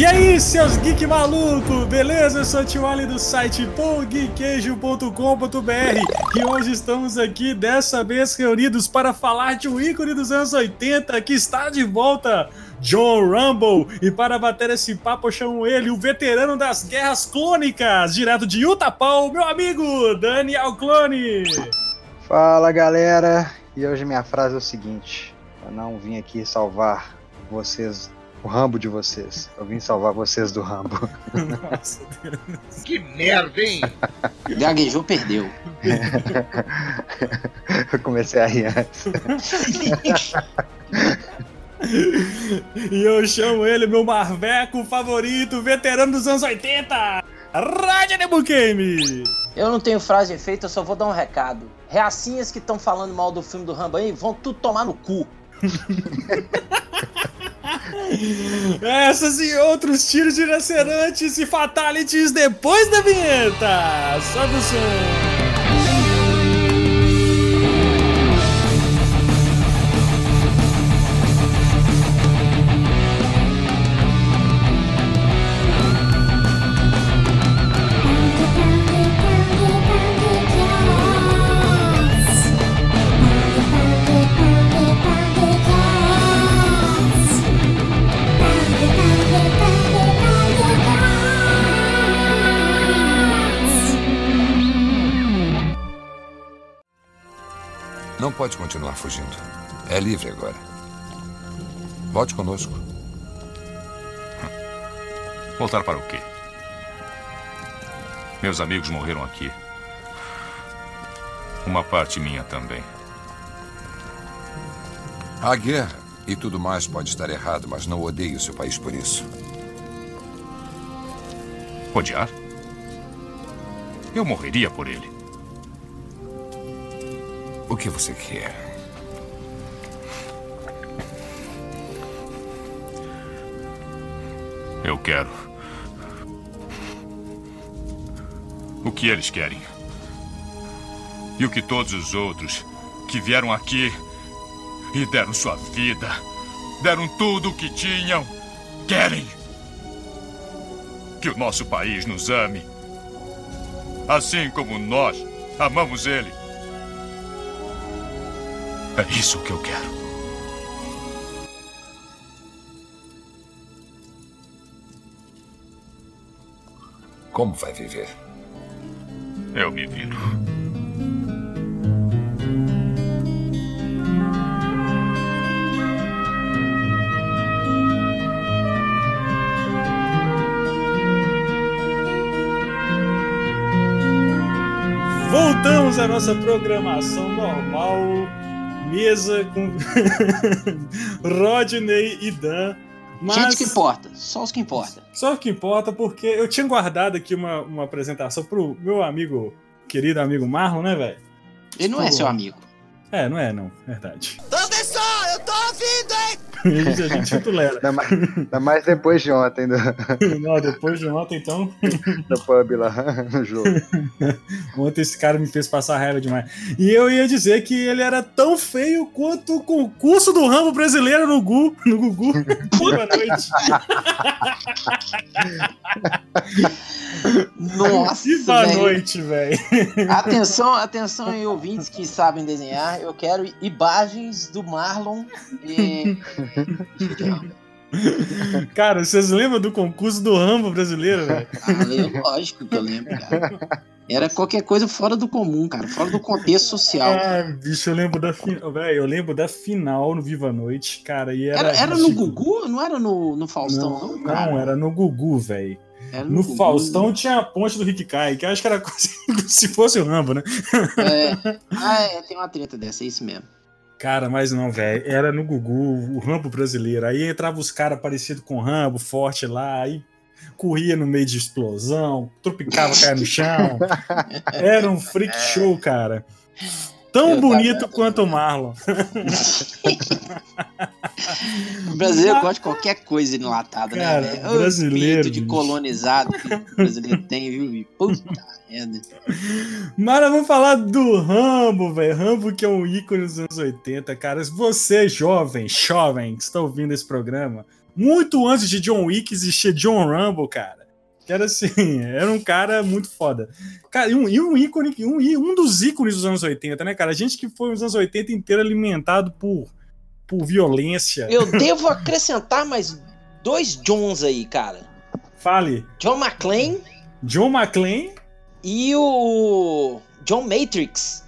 E aí, seus geek maluco, beleza? Eu sou o Tio Ali do site pongqueijo.com.br e hoje estamos aqui, dessa vez reunidos para falar de um ícone dos anos 80 que está de volta, John Rumble. E para bater esse papo, eu chamo ele, o veterano das guerras clônicas, direto de Utapau, meu amigo Daniel Clone. Fala galera, e hoje minha frase é o seguinte: eu não vim aqui salvar vocês o Rambo de vocês. Eu vim salvar vocês do Rambo. Nossa, Deus. Que merda, hein? Gaguejou, perdeu. Eu comecei a rir antes. e eu chamo ele, meu marveco favorito, veterano dos anos 80, Rádio Nebuqueme. Eu não tenho frase feita, eu só vou dar um recado. Reacinhas que estão falando mal do filme do Rambo aí vão tudo tomar no cu. Essas e outros tiros de lacerantes e fatalities depois da vinheta. Sobe o som. Pode continuar fugindo. É livre agora. Volte conosco. Voltar para o quê? Meus amigos morreram aqui. Uma parte minha também. A guerra e tudo mais pode estar errado, mas não odeio seu país por isso. Odiar? Eu morreria por ele. O que você quer? Eu quero. O que eles querem. E o que todos os outros que vieram aqui e deram sua vida, deram tudo o que tinham, querem. Que o nosso país nos ame. Assim como nós amamos ele. É isso que eu quero. Como vai viver? Eu me viro. Voltamos à nossa programação normal mesa com Rodney e Dan. Mas... Gente que importa, só os que importa. Só o que importa, porque eu tinha guardado aqui uma, uma apresentação pro meu amigo, querido amigo Marlon, né, velho? Ele não é seu amigo. É, não é, não, verdade. Professor, eu tô ouvindo, hein? A gente tolera. Ainda mais, ainda mais depois de ontem. Do... Né? Não, depois de ontem, então. No pub lá, no jogo. Ontem esse cara me fez passar raiva demais. E eu ia dizer que ele era tão feio quanto o concurso do ramo brasileiro no Gu, no Gugu. Boa noite. Nossa, Boa noite, velho. Atenção, atenção aí, ouvintes que sabem desenhar. Eu quero imagens do Marlon e Cara, vocês lembram do concurso do Rambo brasileiro, velho? Ah, lógico que eu lembro, cara. Era qualquer coisa fora do comum, cara, fora do contexto social. Ah, bicho, eu lembro da final, velho, eu lembro da final no Viva Noite, cara, e era Era, era no Gugu, não era no, no Faustão, não, não cara. Não, era no Gugu, velho. No, no Faustão tinha a ponte do Rick Kai, que acho que era quase se fosse o Rambo, né? É. Ah, é, tem uma treta dessa, é isso mesmo. Cara, mas não, velho. Era no Gugu, o Rambo brasileiro. Aí entrava os caras parecidos com o Rambo, forte lá, aí corria no meio de explosão, tropicava, caia no chão. Era um freak show, cara. Tão eu bonito tava... quanto o Marlon. o brasileiro gosta de qualquer coisa enlatada, né, Cara, né, velho? Brasileiro. de colonizado que o brasileiro tem, viu? Puta merda. Mas vamos falar do Rambo, velho. Rambo que é um ícone dos anos 80, cara. Você, jovem, jovem, que está ouvindo esse programa, muito antes de John Wick existia John Rumble, cara. Que era assim, era um cara muito foda. Cara, e um, e um ícone, um, e um dos ícones dos anos 80, né, cara? A gente que foi os anos 80 inteiro alimentado por, por violência. Eu devo acrescentar mais dois Johns aí, cara. Fale. John McClane John McClane. e o John Matrix,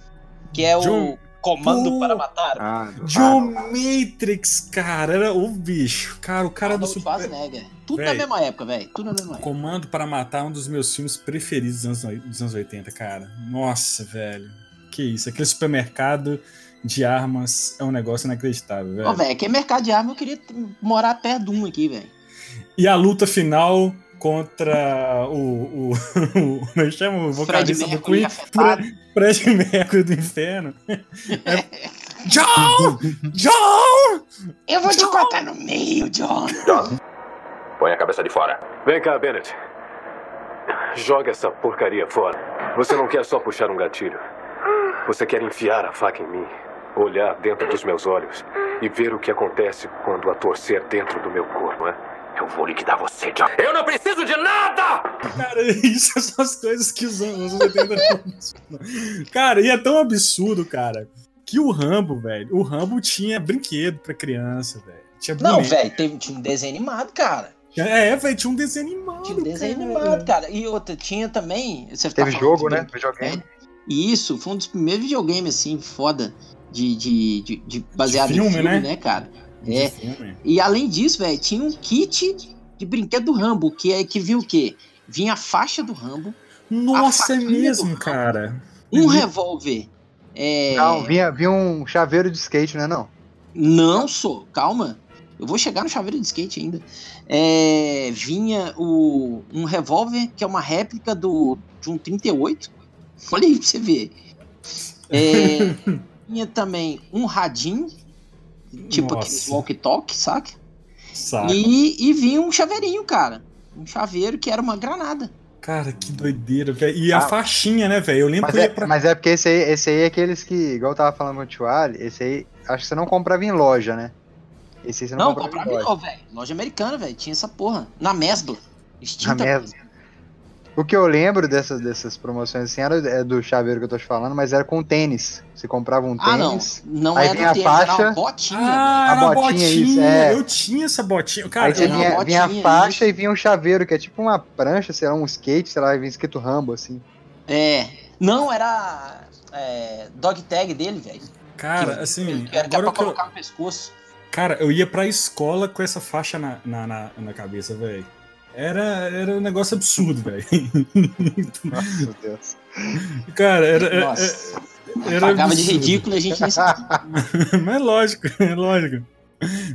que é John- o Comando Pô. para Matar. Ah, do- John Matrix, cara. Era o bicho. Cara, o cara do Arnold Super. Schwarzenegger. Tudo Véi. na mesma época, velho. Tudo na mesma época. Comando para Matar é um dos meus filmes preferidos dos anos, dos anos 80, cara. Nossa, velho. Que isso. Aquele supermercado de armas é um negócio inacreditável, velho. Ô, velho, aqui é mercado de arma, eu queria morar perto de um aqui, velho. E a luta final contra o. o, o como é que chama? O Fred vocalista do Queen. afetado. Fred Mercury do inferno. É- John! John! Eu vou te cortar no meio, John. Põe a cabeça de fora. Vem cá, Bennett. Joga essa porcaria fora. Você não quer só puxar um gatilho. Você quer enfiar a faca em mim, olhar dentro dos meus olhos e ver o que acontece quando a torcer dentro do meu corpo, é? Eu vou liquidar você, John. Eu não preciso de nada! Cara, isso são as coisas que os anos 80 não Cara, e é tão absurdo, cara, que o Rambo, velho, o Rambo tinha brinquedo pra criança, velho. Tinha Não, velho, teve- tinha um desenho animado, cara. É, velho, tinha um desenho animado. Tinha um desenho cara. animado, cara. E outra, tinha também. Você tá Teve falando jogo, né? Videogame. E isso, foi um dos primeiros videogames, assim, foda. De, de, de, de- baseado filme, em filme, né? né, cara? É. filme. E além disso, velho, tinha um kit de brinquedo do Rambo, que, é, que vinha o quê? Vinha a faixa do Rambo, Nossa, é mesmo, cara. um revólver. É... Não, vinha, vinha um chaveiro de skate, né? Não. Não sou, calma. Eu vou chegar no chaveiro de skate ainda. É, vinha o, um revólver que é uma réplica do, de um 38. Olha aí pra você ver. É, vinha também um radinho, tipo Nossa. aqueles walkie-talkie, saca? Saca. E, e vinha um chaveirinho, cara. Um chaveiro que era uma granada. Cara, que doideira, velho. E a Ah. faixinha, né, velho? Eu lembro Mas é, pra. mas é porque esse aí, esse aí é aqueles que, igual eu tava falando com o Tio Ali, esse aí, acho que você não comprava em loja, né? Esse aí você não, Não, comprava comprava em em loja. velho. Loja americana, velho. Tinha essa porra. Na Mesbla. Na Extinta. O que eu lembro dessas, dessas promoções assim era é do chaveiro que eu tô te falando, mas era com tênis. Você comprava um Ah, não. tênis. Não Aí era vinha a tênis, era faixa. uma botinha. Ah, A era botinha, botinha. isso, é. Eu tinha essa botinha. Cara, aí você era vinha, uma vinha a botinha, faixa e vinha um chaveiro, que é tipo uma prancha, sei lá, um skate, sei lá, e vinha escrito Rambo, assim. É. Não, era é, dog tag dele, velho. Cara, Que- assim, que era era agora pra que eu, colocar no pescoço. Cara, eu ia pra escola com essa faixa na, na, na, na cabeça, velho. Era, era um negócio absurdo, velho. Nossa, meu Deus. Cara, era. era- Nossa. era Pagava de absurdo. ridículo e a gente nem. Mas é lógico, é lógico.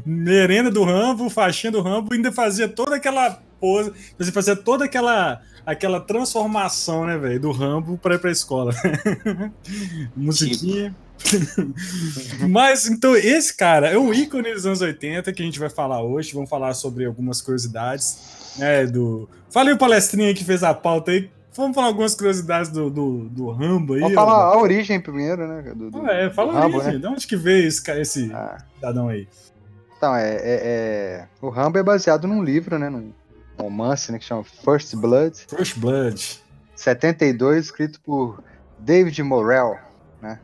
Merenda do Rambo, faixinha do Rambo, ainda fazia toda aquela pose, você fazia toda aquela aquela transformação, né, velho, do Rambo pra ir pra escola. Musiquinha. Mas então esse cara é um ícone dos anos 80 que a gente vai falar hoje, vamos falar sobre algumas curiosidades, né, do Fala aí o palestrinho aí que fez a pauta aí. Vamos falar algumas curiosidades do, do, do Rambo aí. Vamos ó. falar a origem primeiro, né? Do, do- Ah, é, fala Rambo, aí, né? de onde que veio esse, esse Ah, cidadão aí? Então, é, é- é- O Rambo é baseado num livro, né? Num romance, né? Que chama First Blood, First Blood. 72, escrito por David Morrell, né?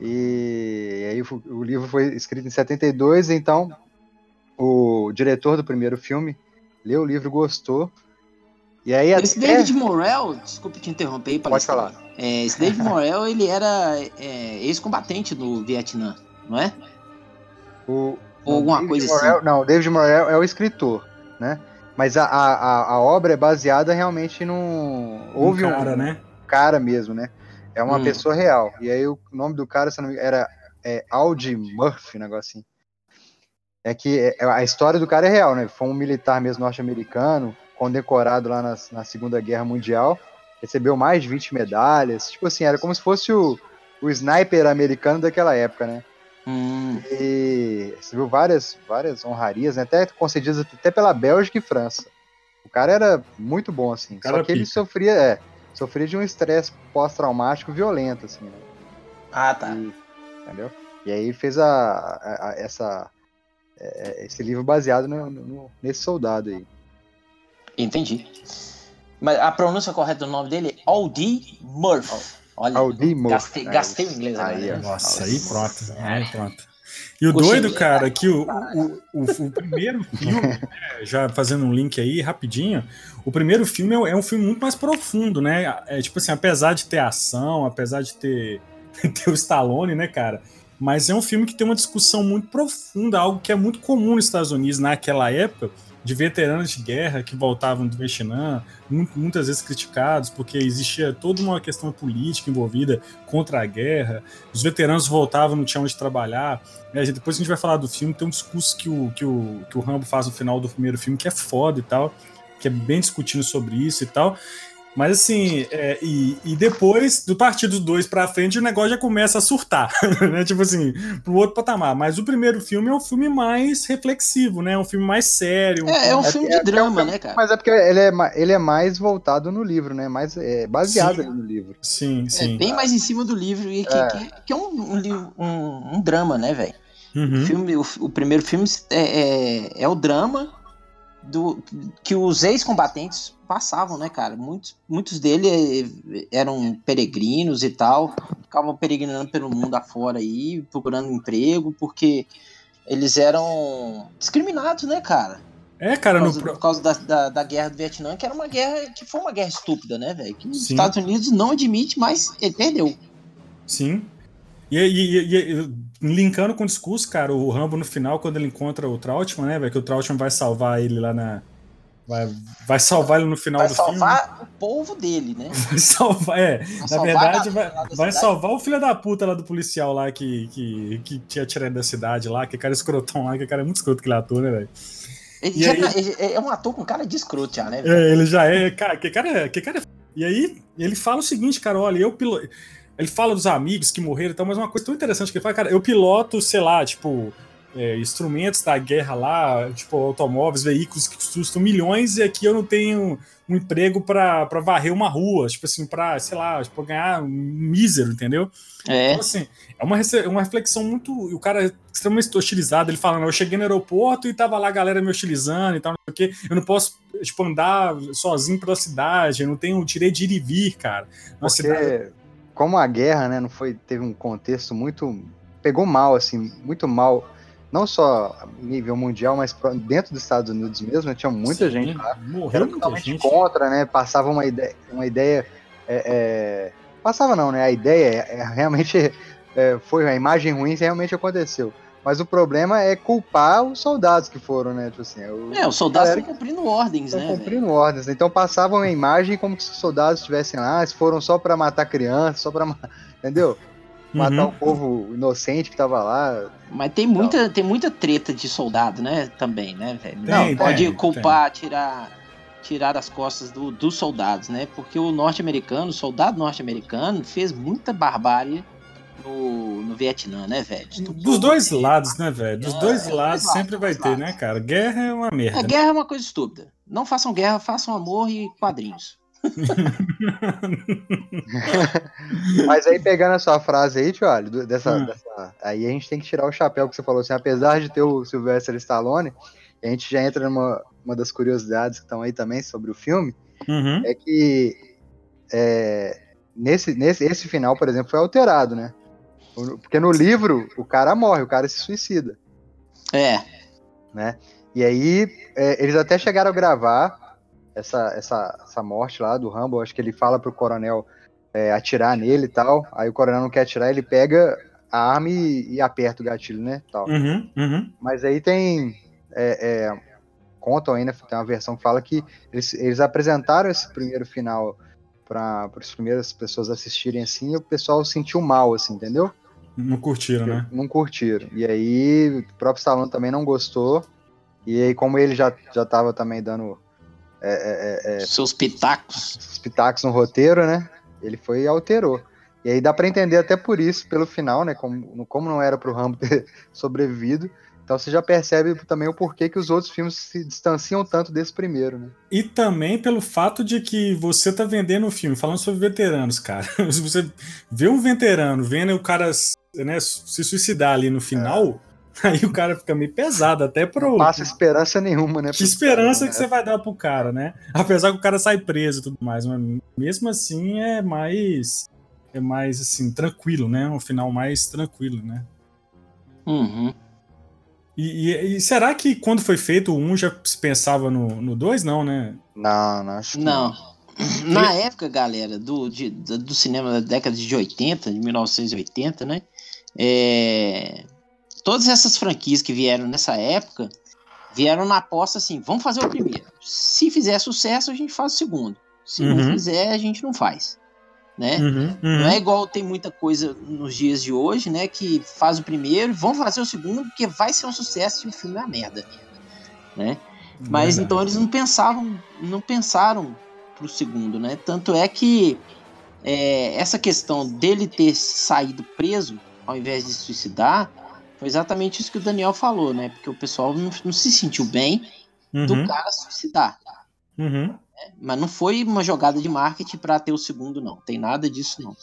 E aí o, o livro foi escrito em 72, então o diretor do primeiro filme leu o livro, gostou. E aí Esse até... David Morrell, desculpa te interromper aí, Pode falar. É, esse David Morrell, ele era é, ex-combatente do Vietnã, não é? O, Ou alguma David coisa Morrell- assim. Não, o David Morrell é o escritor, né? Mas a, a, a- obra é baseada realmente num. Houve um um cara, né? cara mesmo, né? É uma Hum. pessoa real. E aí o nome do cara, se não me engano, era é, Aldi Murphy, um negócio assim. É que é- a história do cara é real, né? Foi um militar mesmo norte-americano, condecorado lá na, na Segunda Guerra Mundial. Recebeu mais de 20 medalhas. Tipo assim, era como se fosse o, o sniper americano daquela época, né? Hum, E recebeu várias, várias honrarias, né? até concedidas até pela Bélgica e França. O cara era muito bom, assim. cara Só que ele pica. sofria, é, sofria de um estresse pós-traumático violento, assim, né? Ah, tá. E- entendeu? E aí fez a, a- a- essa é, esse livro baseado no, no, nesse soldado aí. Entendi. Mas a pronúncia correta do nome dele é Aldi Murphy. Olha, gastei, gastei o inglês agora. Aí, né? Nossa, aí pronto. Aí pronto. E o doido, cara, que o, o, o, o primeiro filme, né, já fazendo um link aí rapidinho, o primeiro filme é, é um filme muito mais profundo, né? É tipo assim, apesar de ter ação, apesar de ter, ter o Stallone, né, cara? Mas é um filme que tem uma discussão muito profunda, algo que é muito comum nos Estados Unidos naquela época, de veteranos de guerra que voltavam do Vietnã, mu- muitas vezes criticados, porque existia toda uma questão política envolvida contra a guerra. Os veteranos voltavam, não tinham onde trabalhar. né? Depois a gente vai falar do filme, tem um discurso que o, que, o, que o Rambo faz no final do primeiro filme que é foda e tal, que é bem discutindo sobre isso e tal. Mas assim, é, e, e depois, do partido 2 pra frente, o negócio já começa a surtar, né? Tipo assim, pro outro patamar. Mas o primeiro filme é um filme mais reflexivo, né? É um filme mais sério. um É, é um É filme porque- de drama, né, cara? Mas é porque ele é, ele é mais voltado no livro, né? Mais é, baseado Sim. ali no livro. Sim, É sim. bem mais em cima do livro, e que É. que, que é um, um, um- um drama, né, velho? Uhum. O, filme, o, o primeiro filme é, é, é o drama do que os ex-combatentes passavam, né, cara? Muitos, muitos deles eram peregrinos e tal, ficavam peregrinando pelo mundo afora aí, procurando emprego, porque eles eram discriminados, né, cara? É, cara, Por no causa, pro- por causa da, da, da guerra do Vietnã, que era uma guerra que foi uma guerra estúpida, né, velho? Que os Sim. Estados Unidos não admite, mas ele perdeu. Sim. E, e- e- e- linkando com o discurso, cara, o Rambo no final, quando ele encontra o Trautmann, né, velho, que o Trautmann vai salvar ele lá na. Vai, vai salvar ele no final Vai do salvar o povo dele, né? filme. Vai salvar, é. Vai Na verdade, vai, vai salvar o filho da puta lá do policial lá que, que, que tinha tirado da cidade lá, que cara escrotão lá, que cara é muito escroto que ele ator, né, velho? Ele já aí- tá- ele é um ator com cara de escroto já, né? É, ele já é, cara, que cara é, que cara é. E aí, ele fala o seguinte, cara, olha, eu piloto. Ele fala dos amigos que morreram e tal, mas uma coisa tão interessante que ele fala, cara, eu piloto, sei lá, tipo, é, instrumentos da guerra lá, tipo, automóveis, veículos que custam milhões, e aqui eu não tenho um emprego pra, pra varrer uma rua, tipo assim, pra, sei lá, tipo, ganhar um mísero, entendeu? É. Então, assim, é uma, uma reflexão muito. O cara é extremamente hostilizado. Ele falando, eu cheguei no aeroporto e tava lá a galera me hostilizando e tal, não sei o quê. Eu não posso, tipo, andar sozinho pela cidade, eu não tenho o direito de ir e vir, cara. Uma cidade. Porque, como a guerra, né, não foi, teve um contexto muito. pegou mal, assim, muito mal. Não só a nível mundial, mas dentro dos Estados Unidos mesmo, né, tinha muita Sim, gente lá. Morreu Era totalmente gente. contra, né? Passava uma ideia. Uma ideia é, é, Passava não, né? A ideia é, é realmente é, foi a imagem ruim realmente aconteceu. Mas o problema é culpar os soldados que foram, né? Tipo assim, o- É, os soldados estão cumprindo ordens, né? cumprindo ordens. né? Então passavam a imagem como se os soldados estivessem lá, se foram só pra matar crianças, só pra. ma- Entendeu? Matar Uhum. o povo inocente que tava lá. Mas tem muita, tem muita treta de soldado, né? Também, né, velho? Tem, Não, tem, pode tem. culpar, tirar, tirar das costas do- dos soldados, né? Porque o norte-americano, o soldado norte-americano, fez muita barbárie no, no Vietnã, né, velho? Dos dois lados, né, velho? Dos É, dois dos lados dois sempre vai lados, ter, dos né, cara? Guerra é uma merda. A né? guerra é uma coisa estúpida. Não façam guerra, façam amor e quadrinhos. Mas aí pegando a sua frase aí, tio, do- dessa, Hum. dessa- aí a gente tem que tirar o chapéu que você falou assim, apesar de ter o Sylvester Stallone, a gente já entra numa uma das curiosidades que estão aí também sobre o filme, Uhum. é que é, nesse, nesse esse final, por exemplo, foi alterado, né? O- Porque no livro o cara morre, o cara se suicida, É, né? E aí é, eles até chegaram a gravar essa, essa, essa morte lá do Rambo, acho que ele fala pro coronel é, atirar nele e tal, aí o coronel não quer atirar, ele pega a arma e, e aperta o gatilho, né? Tal. Uhum. Uhum. Mas aí tem. é, é, contam ainda, tem uma versão que fala que eles, eles apresentaram esse primeiro final para as primeiras pessoas assistirem assim e o pessoal sentiu mal, assim, entendeu? Não curtiram, né? Não curtiram. E aí o próprio Stallone também não gostou. E aí, como ele já, já tava também dando é, é, é, seus pitacos. os pitacos no roteiro, né? Ele foi e alterou. E aí dá pra entender até por isso, pelo final, né? Como, como não era pro Rambo ter sobrevivido. Então você já percebe também o porquê que os outros filmes se distanciam tanto desse primeiro, né? E também pelo fato de que você tá vendendo o filme, falando sobre veteranos, cara. Se você vê um veterano vendo o cara né, se suicidar ali no final, Aí o cara fica meio pesado, até pro. Não passa esperança nenhuma, né? Que esperança caras, que você vai dar pro cara, né? Apesar que o cara sai preso e tudo mais, mas mesmo assim é mais. É mais assim, tranquilo, né? Um final mais tranquilo, né? Uhum. E, e- e será que quando foi feito o 1 já se pensava no 2? não, né? Não, não, acho que Não. Na época, galera, do, de- do do cinema da década de 80, de 1980, né? é, todas essas franquias que vieram nessa época vieram na aposta assim: vamos fazer o primeiro. Se fizer sucesso, a gente faz o segundo. Se não Uhum. fizer, a gente não faz. Né? Uhum, uhum. Não é igual tem muita coisa nos dias de hoje, né? Que faz o primeiro, vão fazer o segundo, porque vai ser um sucesso e o filme é uma merda. Né? Mas Verdade. então eles não pensavam, não pensaram pro segundo, né? Tanto é que é, essa questão dele ter saído preso ao invés de se suicidar foi exatamente isso que o Daniel falou, né? Porque o pessoal não, não se sentiu bem do Uhum, cara se suicidar. uhum. Mas não foi uma jogada de marketing para ter o segundo, não. Tem nada disso, não.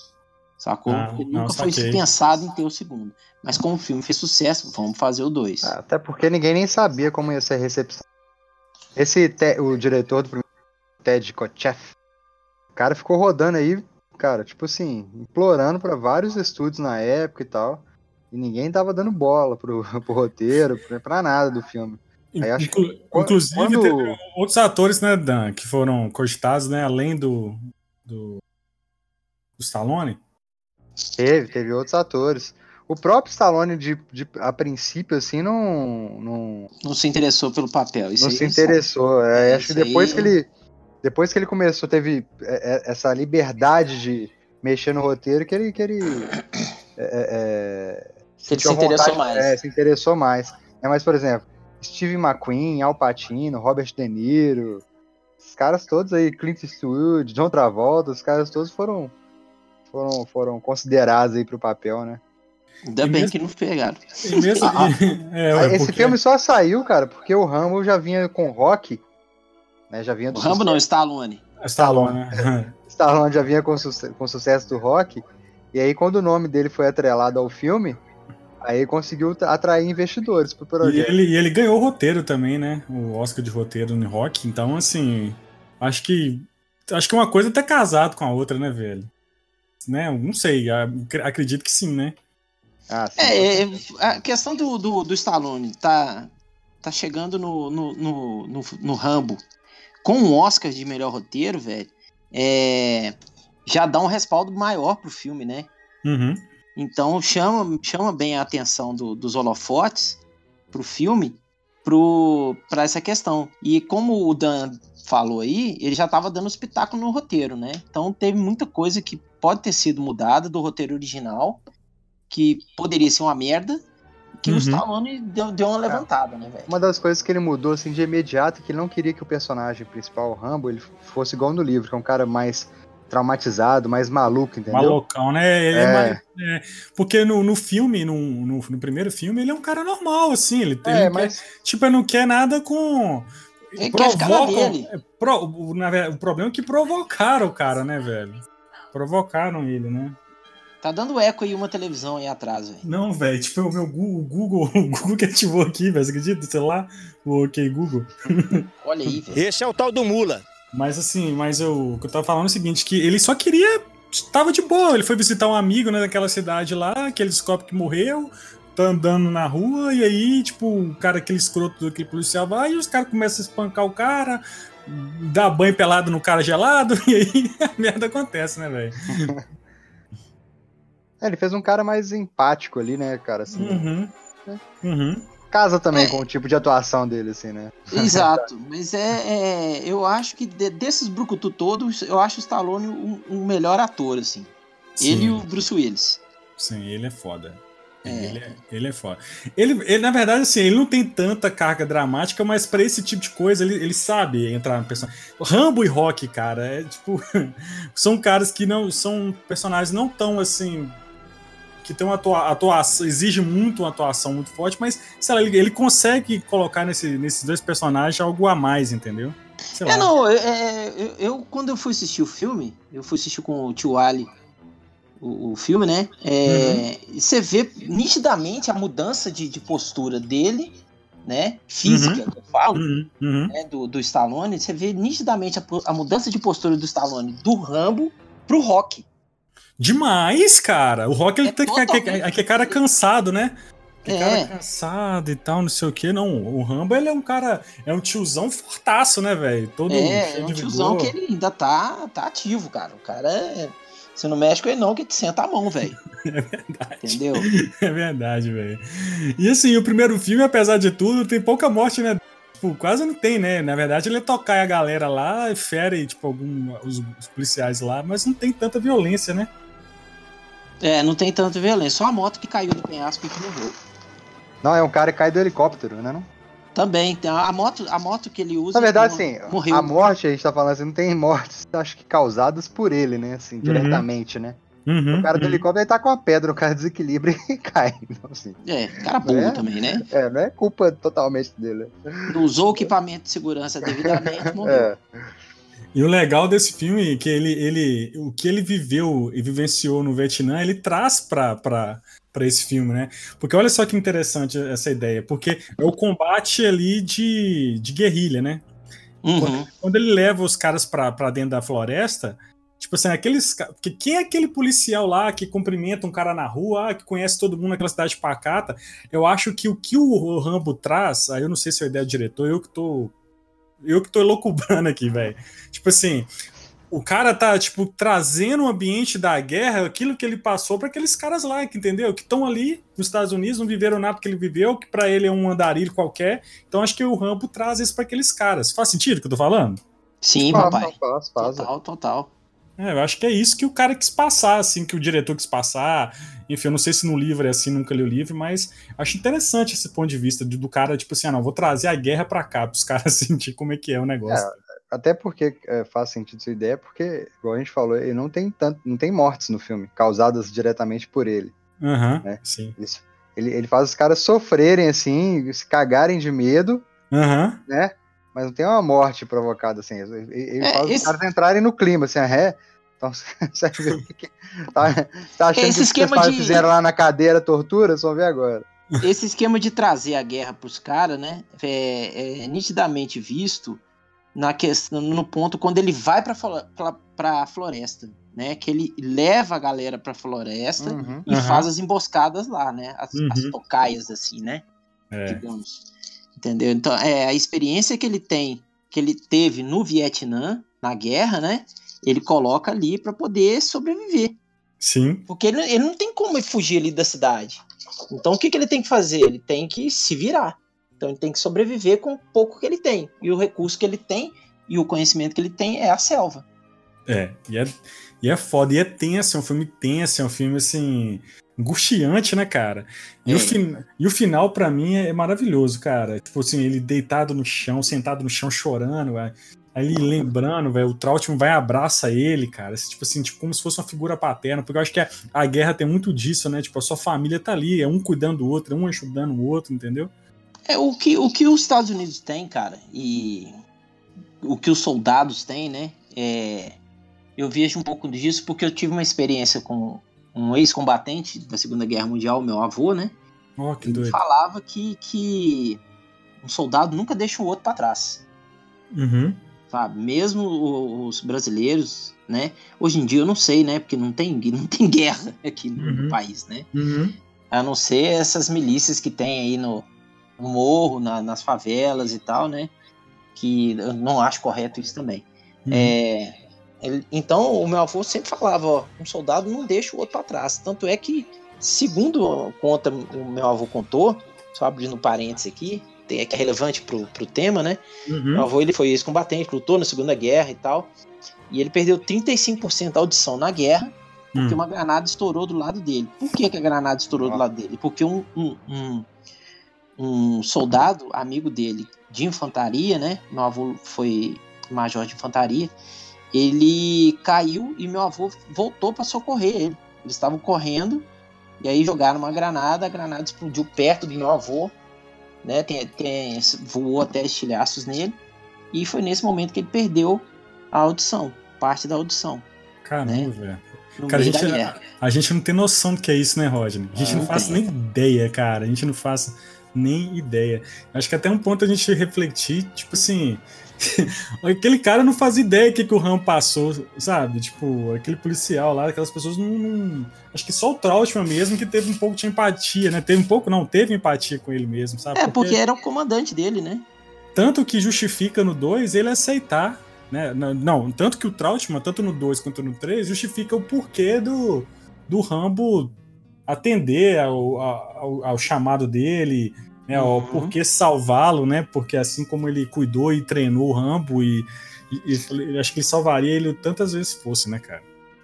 Sacou? Ah, Porque não, nunca foi pensado em ter o segundo. Mas como o filme fez sucesso, vamos fazer o dois. Ah, Até porque ninguém nem sabia como ia ser a recepção. Esse, Te- o diretor do primeiro, Ted Kotcheff, o cara ficou rodando aí, cara, tipo assim, implorando pra vários estúdios na época e tal. E ninguém tava dando bola pro, pro roteiro, pra, pra nada do filme. Aí acho que Inclu- Inclusive, quando- teve outros atores, né, Dan, que foram cogitados, né, além do, do, do Stallone. Teve, teve outros atores. O próprio Stallone, de, de- a princípio, assim, não, não, Não se interessou pelo papel. Isso não aí se é interessou. É, É, acho que depois aí- que ele depois que ele começou, teve é, é, essa liberdade de mexer no roteiro, que ele que ele é, é, Que ele se interessou vontade- mais. É, se interessou mais. É, mas, por exemplo, Steve McQueen, Al Pacino, Robert De Niro, esses caras todos aí, Clint Eastwood, John Travolta, os caras todos foram foram, foram considerados aí pro papel, né? Ainda E bem mesmo- que não pegaram. E mesmo, Ah, é, é Esse porque- filme só saiu, cara, porque o Rambo já vinha com rock, né? Já vinha O do Rambo não, Stallone. Stallone, né? Stallone já vinha com, suce- com sucesso do rock, e aí quando o nome dele foi atrelado ao filme, aí conseguiu tra- atrair investidores pro E projeto. ele, e ele ganhou o roteiro também, né? O Oscar de roteiro no rock. Então, assim, acho que. Acho que uma coisa é ter casado com a outra, né, velho? Né? Não sei, acredito que sim, né? Ah, sim. É, é, a questão do, do, do Stallone tá, tá chegando no, no, no, no, no Rambo com um Oscar de melhor roteiro, velho. É, já dá um respaldo maior pro filme, né? Uhum. Então chama, chama bem a atenção do- dos holofotes pro filme pro, pra essa questão. E como o Dan falou aí, ele já tava dando espetáculo no roteiro, né? Então teve muita coisa que pode ter sido mudada do roteiro original, que poderia ser uma merda, que Uhum. o Stallone deu, deu uma levantada, né, velho? Uma das coisas que ele mudou assim de imediato é que ele não queria que o personagem principal, o Rambo, ele fosse igual no livro, que é um cara mais traumatizado, mais maluco, entendeu? Malocão, né? Ele é. É. mais- é, porque no, no filme, no, no, no primeiro filme, ele é um cara normal, assim. Ele, ele É, não mas quer, tipo, ele não quer nada com. Ele quer ficar na dele. é, pro- o, na verdade, o problema é que provocaram o cara, né, velho? Provocaram ele, né? Tá dando eco aí uma televisão aí atrás, velho. Não, velho, tipo, o meu Google, o Google, o Google que ativou aqui, velho, você acredita? Sei lá, o OK Google. Olha aí, velho. Esse é o tal do Mula. Mas assim, mas eu, o que eu tava falando é o seguinte, que ele só queria. Tava de boa, ele foi visitar um amigo né, naquela cidade lá, que ele descobre que morreu, tá andando na rua, e aí, tipo, o cara, aquele escroto daquele policial vai, e os caras começam a espancar o cara, dá banho pelado no cara gelado, e aí a merda acontece, né, velho? é, ele fez um cara mais empático ali, né, cara? Assim, Uhum. Uhum. Casa também É. com o tipo de atuação dele, assim, né? Exato, mas é, é- eu acho que de- desses brucutu todos, eu acho o Stallone um, um melhor ator, assim. Ele Sim. e o Bruce Willis. Sim, ele é foda. É. Ele, é, ele é foda. Ele, ele, na verdade, assim, ele não tem tanta carga dramática, mas pra esse tipo de coisa, ele, ele sabe entrar no personagem. Rambo e Rock, cara, é tipo. são caras que não. São personagens não tão assim. Que tem uma atua, atuação. Exige muito uma atuação muito forte, mas, sei lá, ele, ele consegue colocar nesse, nesses dois personagens algo a mais, entendeu? Sei É, lá. não, é, é, eu, eu- quando eu fui assistir o filme, eu fui assistir com o tio Ali, o, o filme, né? É, Você vê nitidamente a mudança de, de postura dele, né? Física, que eu falo, Uhum, uhum. né? Do, do Stallone. Você vê nitidamente a, a mudança de postura do Stallone do Rambo pro Rock. Demais, cara. O Rock ele É tem que, que, totalmente que cara cansado, né? Que É. cara cansado e tal, não sei o que. Não, o Rambo ele é um cara, é um tiozão fortaço, né, velho? Todo É, é um tiozão vigor. que ele ainda tá, tá ativo, cara. O cara é. Você não mexe com ele, não, que te senta a mão, velho. É verdade. Entendeu? É verdade, velho. E assim, o primeiro filme, apesar de tudo, tem pouca morte, né? Tipo, quase não tem, né? Na verdade, ele tocar a galera lá e fere, tipo, algum, os, os policiais lá, mas não tem tanta violência, né? É, não tem tanta violência. Só a moto que caiu do penhasco e que morreu. Não, é um cara que cai do helicóptero, né? Não? Também, tem a, moto, a moto que ele usa. Na verdade, assim, morreu. a morte, a gente tá falando assim, não tem mortes, acho que causadas por ele, né? Assim, diretamente, né? Uhum, O cara do uhum. helicóptero ele tá com a pedra, o cara desequilibra e cai. Então, assim, É, cara burro É? também, né? é, não é culpa totalmente dele. Não usou o equipamento de segurança devidamente, morreu. É. E o legal desse filme é que ele, ele, o que ele viveu e vivenciou no Vietnã, ele traz pra, pra, pra esse filme, né? Porque olha só que interessante essa ideia, porque é o combate ali de, de guerrilha, né? Uhum. Quando ele leva os caras pra, pra dentro da floresta, tipo assim, aqueles. porque Quem é aquele policial lá que cumprimenta um cara na rua, ah, que conhece todo mundo naquela cidade pacata? Eu acho que o que o Rambo traz, aí eu não sei se é a ideia do diretor, eu que tô. Eu que tô elocubrando aqui, velho. Tipo assim, o cara tá, tipo, trazendo o ambiente da guerra, aquilo que ele passou pra aqueles caras lá, que entendeu? Que estão ali nos Estados Unidos, não viveram nada que ele viveu, que pra ele é um andarilho qualquer. Então acho que o Rambo traz isso pra aqueles caras. Faz sentido o que eu tô falando? Sim, Faz, papai. faz, faz. Total, total. É, eu acho que é isso que o cara quis passar, assim, que o diretor quis passar. Enfim, eu não sei se no livro é assim, nunca li o livro, mas acho interessante esse ponto de vista do cara, tipo assim, ah, não, vou trazer a guerra pra cá, pros caras sentir como é que é o negócio. Até porque é, faz sentido sua ideia, porque, igual a gente falou, ele não tem tanto, não tem mortes no filme, causadas diretamente por ele. Aham, É. sim. Isso- Ele, ele faz os caras sofrerem assim, se cagarem de medo, Aham, né? Mas não tem uma morte provocada assim. Ele, ele É, faz esse- os caras entrarem no clima, assim, a ré. Então, você ver tá, tá achando Esse que esquema vocês de- fizeram lá na cadeira tortura, só vê agora. Esse esquema de trazer a guerra pros caras, né? É, é nitidamente visto na questão, no ponto quando ele vai pra, pra floresta, né? Que ele leva a galera pra floresta Uhum. e Aham. faz as emboscadas lá, né? As, as Uhum. tocaias, assim, né? é. digamos. Entendeu? Então, é a experiência que ele tem, que ele teve no Vietnã, na guerra, né? Ele coloca ali para poder sobreviver. Sim, Porque ele, ele não tem como fugir ali da cidade. Então, o que, que ele tem que fazer? Ele tem que se virar. Então, ele tem que sobreviver com o pouco que ele tem. E o recurso que ele tem e o conhecimento que ele tem é a selva. é. E é, e é foda, e é tenso, é um filme tenso, é um filme, assim, angustiante, né, cara? E, É. o, fin e o final, pra mim, é maravilhoso, cara. Tipo assim, ele deitado no chão, sentado no chão, chorando, velho. Aí ele lembrando, velho, o Trautmann vai e abraça ele, cara. Tipo assim, tipo, como se fosse uma figura paterna. Porque eu acho que a, a guerra tem muito disso, né? Tipo, a sua família tá ali, é um cuidando do outro, é um ajudando o outro, entendeu? É o que, o que os Estados Unidos têm, cara, e o que os soldados têm, né? É, eu vejo um pouco disso porque eu tive uma experiência com um ex-combatente da Segunda Guerra Mundial, meu avô, né? Ó, que Ele doido. falava que, que um soldado nunca deixa o outro para trás, Uhum. sabe? Mesmo os brasileiros, né? Hoje em dia eu não sei, né? Porque não tem, não tem guerra aqui no, no Uhum. país, né? Uhum. A não ser essas milícias que tem aí no, no morro, na- nas favelas e tal, né? Que eu não acho correto isso também. Uhum. É, ele- então, o meu avô sempre falava, ó, um soldado não deixa o outro para trás. Tanto é que, segundo conta, o meu avô contou, só abrindo parênteses aqui, tem- é que é relevante pro, pro tema, né? Uhum. Meu avô, ele foi ex-combatente, lutou na Segunda Guerra e tal, e ele perdeu 35% da audição na guerra, porque Hum. uma granada estourou do lado dele. Por que, que a granada estourou do lado dele? Porque um, um, um, um soldado, amigo dele, de infantaria, né? Meu avô foi major de infantaria. Ele caiu e meu avô voltou para socorrer ele. Eles estavam correndo e aí jogaram uma granada. A granada explodiu perto do meu avô, né? Tem, tem, voou até estilhaços nele. E foi nesse momento que ele perdeu a audição, parte da audição. Caramba, né? velho. Cara, a gente, guerra. a gente não tem noção do que é isso, né, Rodney? A gente Ah, não não faz nem ideia, cara. A gente não faz nem ideia. Acho que até um ponto a gente refletir, tipo assim. aquele cara não faz ideia o que, que o Ram passou, sabe? Tipo, aquele policial lá, aquelas pessoas não, não- Acho que só o Trautmann mesmo que teve um pouco de empatia, né? Teve um pouco, não, teve empatia com ele mesmo, sabe? É, porque era o comandante dele, né? tanto que justifica no 2 ele aceitar, né? Não, não, tanto que o Trautmann, tanto no 2 quanto no 3, justifica o porquê do, do Rambo atender ao, ao, ao chamado dele, né? Uhum. porquê salvá-lo, né? Porque assim como ele cuidou e treinou o Rambo e, e- e acho que ele salvaria ele tantas vezes fosse, né, cara?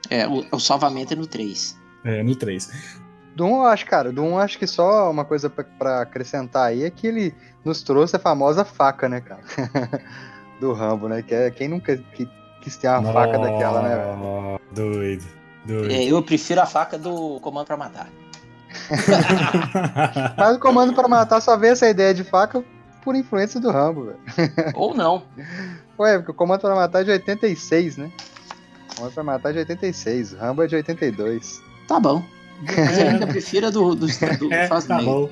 É, o, o salvamento é no 3. É, no 3. Do 1, eu acho, cara, do 1 eu acho que só uma coisa pra, pra acrescentar aí é que ele nos trouxe a famosa faca, né, cara? do Rambo, né? Que é, quem nunca qui- quis ter uma faca daquela, né, velho? Doido, doido. É, eu prefiro a faca do Comando pra Matar. Mas o comando pra matar só veio essa ideia de faca por influência do Rambo, velho. Ou não. Ué, porque o comando pra matar é de 86, né? O comando pra matar é de 86, o Rambo é de 82. Tá bom. Mas eu ainda prefiro a do, do, do É, tá bom.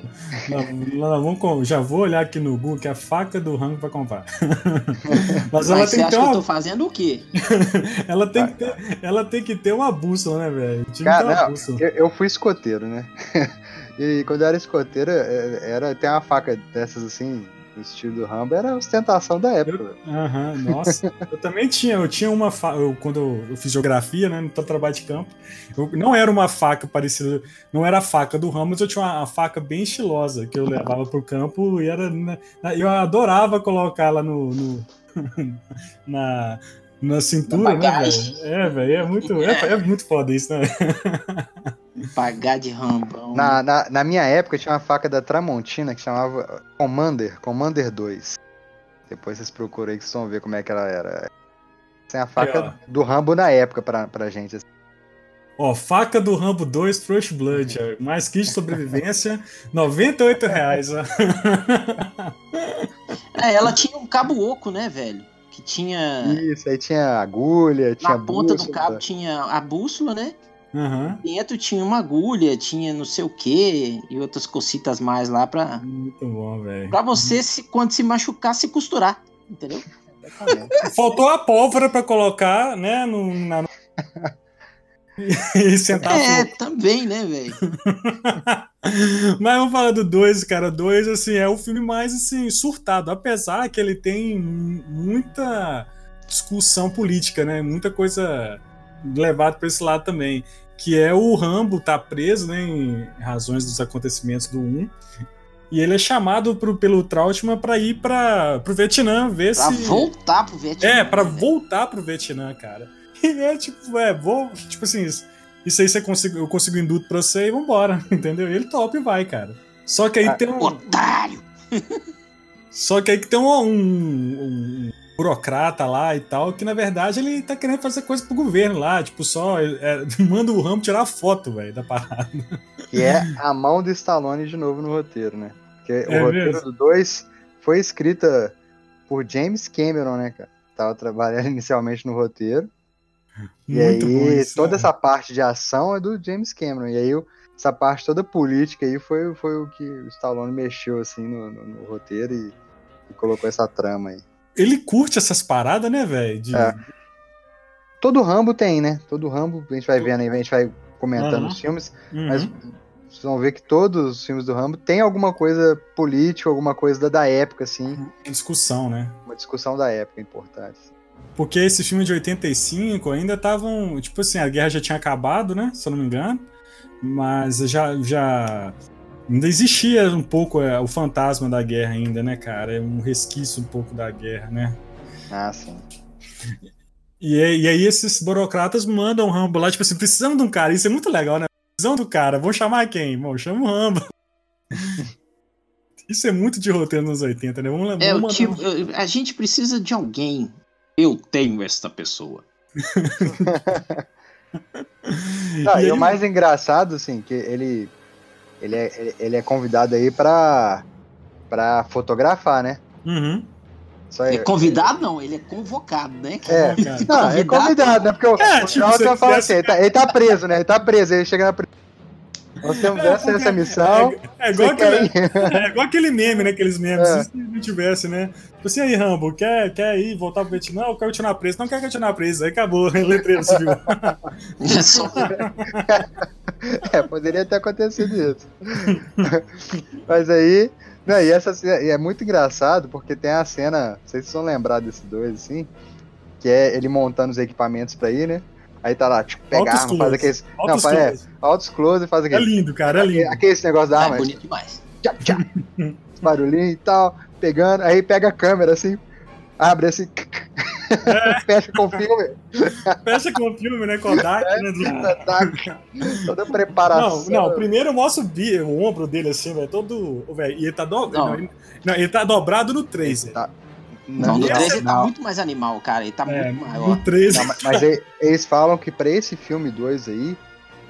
Não, não, vamos já vou olhar aqui no Google que é a faca do rango pra comprar. Mas ela Mas você tem, que acha ter que eu uma, tô fazendo o quê? ela, tem que ter, ela tem que ter uma bússola, né, velho? Tinha que ter Cara, uma não, bússola. eu, eu fui escoteiro, né? e quando eu era escoteiro, é, era, tem uma faca dessas assim, no estilo do Rambo, era a ostentação da época. nossa. eu também tinha, eu tinha uma faca, quando eu, fiz geografia, né, no trabalho de campo, eu, não era uma faca parecida, não era a faca do Ramos, mas eu tinha uma, uma faca bem estilosa, que eu levava pro campo e era, na- na- eu adorava colocar ela no, no- na, na cintura, Na né, velho? É, velho, é muito, é, é muito foda isso, né? Pagar de rambão. Na, na, na minha época tinha uma faca da Tramontina que chamava Commander, Commander 2. Depois vocês procuram aí que vocês vão ver como é que ela era. Essa é a faca Aí, do Rambo na época pra, pra gente. assim. Ó, faca do Rambo 2 First Blood, ó, mais kit de sobrevivência, 98 reais, ó. É, ela tinha um cabo oco, né, velho? Que tinha. Isso, aí tinha agulha, tinha Na ponta do bússola. cabo tinha a bússola, né? Aham. Dentro tinha uma agulha, tinha não sei o que e outras cocitas mais lá pra, Muito bom, velho. pra você, se, quando se machucar, se costurar. Entendeu? Faltou a pólvora pra colocar, né, no, na... e sentar É, fogo. também, né, velho? Mas vamos falar do 2, cara. 2, assim, é o filme mais, assim, surtado. Apesar que ele tem muita discussão política, né? Muita coisa levada pra esse lado também. Que é o Rambo tá preso, né, em razões dos acontecimentos do 1. E ele é chamado pro, pelo Trautmann pra ir pra, pro Vietnã, ver Pra se... voltar pro Vietnã. É, pra né, voltar pro Vietnã, cara. E é tipo, é, vou. Tipo assim, isso, isso aí você consigo, eu consigo induto pra você e vambora, entendeu? E ele topa e vai, cara. Só que aí Ah, tem um. Otário! Só que aí que tem um, um- um burocrata lá e tal, que na verdade ele tá querendo fazer coisa pro governo lá, tipo, só é, manda o Rambo tirar foto, velho, da parada. Que é a mão do Stallone de novo no roteiro, né? Porque É o roteiro mesmo? do 2 foi escrita por James Cameron, né, cara? Tava trabalhando inicialmente no roteiro. E Muito aí, bom isso, toda né? essa parte de ação é do James Cameron. E aí, essa parte toda política aí foi, foi o que o Stallone mexeu, assim, no, no- no roteiro e, e colocou essa trama aí. Ele curte essas paradas, né, velho? De- É. Todo Rambo tem, né? Todo Rambo, a gente vai vendo aí, a gente vai comentando Aham. os filmes, Uhum. mas vocês vão ver que todos os filmes do Rambo tem alguma coisa política, alguma coisa da, da época, assim, Tem discussão, né? uma discussão da época importante. Porque esse filme de 85 ainda estavam. Tipo assim, a guerra já tinha acabado, né? Se eu não me engano. Mas já. já ainda existia um pouco é, o fantasma da guerra, ainda, né, cara? É um resquício um pouco da guerra, né? Ah, sim. E, aí- e aí esses burocratas mandam o Rambo lá, tipo assim, precisamos de um cara. Isso é muito legal, né? Precisamos do cara. Vão chamar quem? Bom, chama o Rambo. Isso é muito de roteiro nos 80, né? Vamos, vamos É, o mandar tipo, a gente precisa de alguém. Eu tenho esta pessoa. Não, E e, o aí- mais engraçado, assim, que ele, ele, é, ele- é convidado aí pra, pra fotografar, né? Uhum. Só É convidado não, ele é convocado, né? É, não, é convidado, né? Porque o É, o tipo, você- fala assim, ele tá, ele tá preso, né? Ele tá preso, ele chega na prisão. Nós temos É, essa, essa missão. É, é igual você quer aquele, ir? é igual aquele meme, né? Aqueles memes. É. Se não tivesse, né? Tipo assim, aí, Rambo, quer, quer ir voltar pro Vietnã? Eu quero continuar preso. Não quer continuar preso. Aí acabou. Letreiro civil. É só- É, poderia ter acontecido isso. Mas aí. Não, e essa e é muito engraçado porque tem a cena, não sei se vocês vão lembrar desses dois, assim, que é ele montando os equipamentos pra ir, né? Aí tá lá, tipo, pega arma, faz aqueles. Altos não, faz, é, close. altos close e faz É aquele. lindo, cara. É lindo. Aquele negócio da é arma, bonito demais. tchá, tchá, barulhinho e tal, pegando, aí pega a câmera assim, abre assim, fecha com o filme, Fecha com o filme, né? Kodak, né? do- toda preparação. Não, não, primeiro mostra o, bi- o ombro dele assim, velho, todo. velho, e ele tá, do... Não. não, ele... não, ele tá dobrado no 3, velho. Tá. Não, no 3 ele tá não. muito mais animal, cara. Ele tá É, muito no maior. 3. Não, mas eles falam que pra esse filme 2 aí,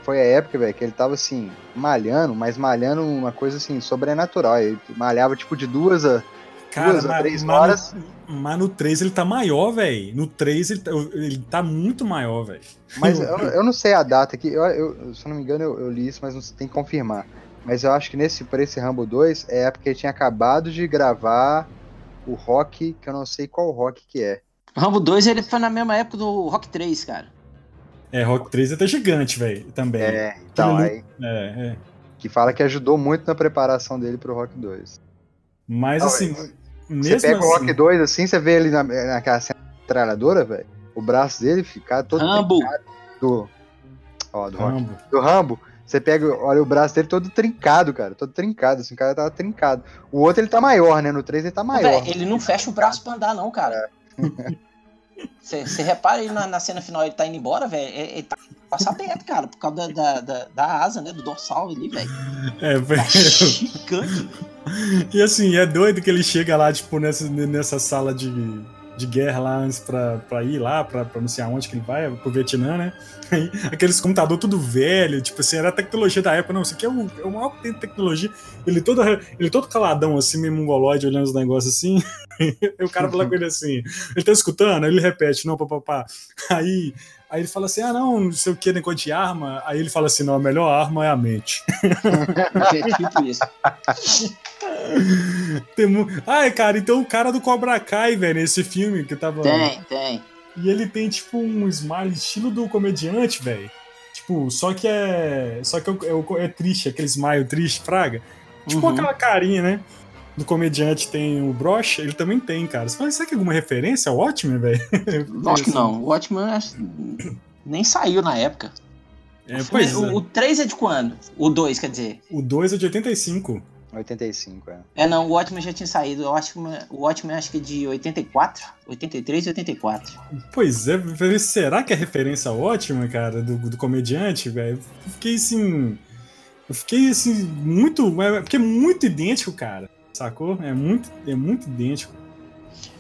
foi a época, velho, que ele tava assim, malhando, mas malhando uma coisa assim, sobrenatural. Ele malhava tipo de duas a, Cara, duas a três mas horas. no, mas no 3 ele tá maior, velho. No 3 ele tá, ele tá muito maior, velho. Mas eu, eu não sei a data aqui, eu, eu- se eu não me engano, eu, eu li isso, mas não tem que confirmar. Mas eu acho que nesse, por esse Rambo 2 é a época que ele tinha acabado de gravar o rock, que eu não sei qual rock que é. Rambo 2 ele foi na mesma época do Rock 3, cara. É, Rock 3 é até gigante, velho, também. É, É, então, aí, é. que fala que ajudou muito na preparação dele pro Rock 2. Mas Não, assim, Você mesmo pega o assim, Rock 2 assim, você vê ele na, naquela cena tralhadora, velho. O braço dele fica todo Rambo. do. Ó, do Rock. Rambo. Do Rambo. Você pega, olha o braço dele todo trincado, cara. Todo trincado, assim, o cara tava trincado. O outro ele tá maior, né? No 3 ele tá maior. Véi, ele não fecha o braço pra andar, não, cara. Você repara ele na, na cena final, ele tá indo embora, velho. Ele, ele tá passa aberto, cara, por causa da, da, da, da asa, né? Do dorsal ali, velho. É, Tá velho. gigante. E assim, é doido que ele chega lá, tipo, nessa, nessa sala de, de guerra lá antes pra, pra ir lá, pra, pra não sei aonde que ele vai, pro Vietnã, né? Aí, aqueles computador tudo velho, tipo assim, era a tecnologia da época, não, isso aqui é o, é o maior que tem de tecnologia. Ele todo, ele todo caladão, assim, meio mongoloide, olhando os negócios assim. Aí o cara fala com ele assim, ele tá escutando? Aí ele repete, não, papapá. Aí, aí ele fala assim, ah, não, não sei o que, negócio de arma. Aí ele fala assim, não, a melhor arma é a mente. É tipo isso. Tem mu- Ai, cara, então o cara do Cobra Kai, velho, nesse filme que tava. Tem, tem. E ele tem, tipo, um smile estilo do comediante, velho. Tipo, só que é. Só que é, o- é, o- é triste, aquele smile triste, fraga. Tipo Uhum. aquela carinha, né? Do comediante tem o broche, ele também tem, cara. Você fala, será que é alguma referência ao Watchmen, velho? Lógico que não. O Watchmen acho- nem saiu na época. É, pois o, é. o 3 é de quando? O 2, quer dizer. O 2 é de 85. 85, é. É, não, o Watchmen já tinha saído. Eu acho o Watchmen acho que é de 84, 83 e 84. Pois é, será que é referência ao Watchmen, cara, do, do comediante, velho? Eu fiquei assim. Eu fiquei assim, muito. é, Porque é muito idêntico, cara. Sacou? É muito, é muito idêntico.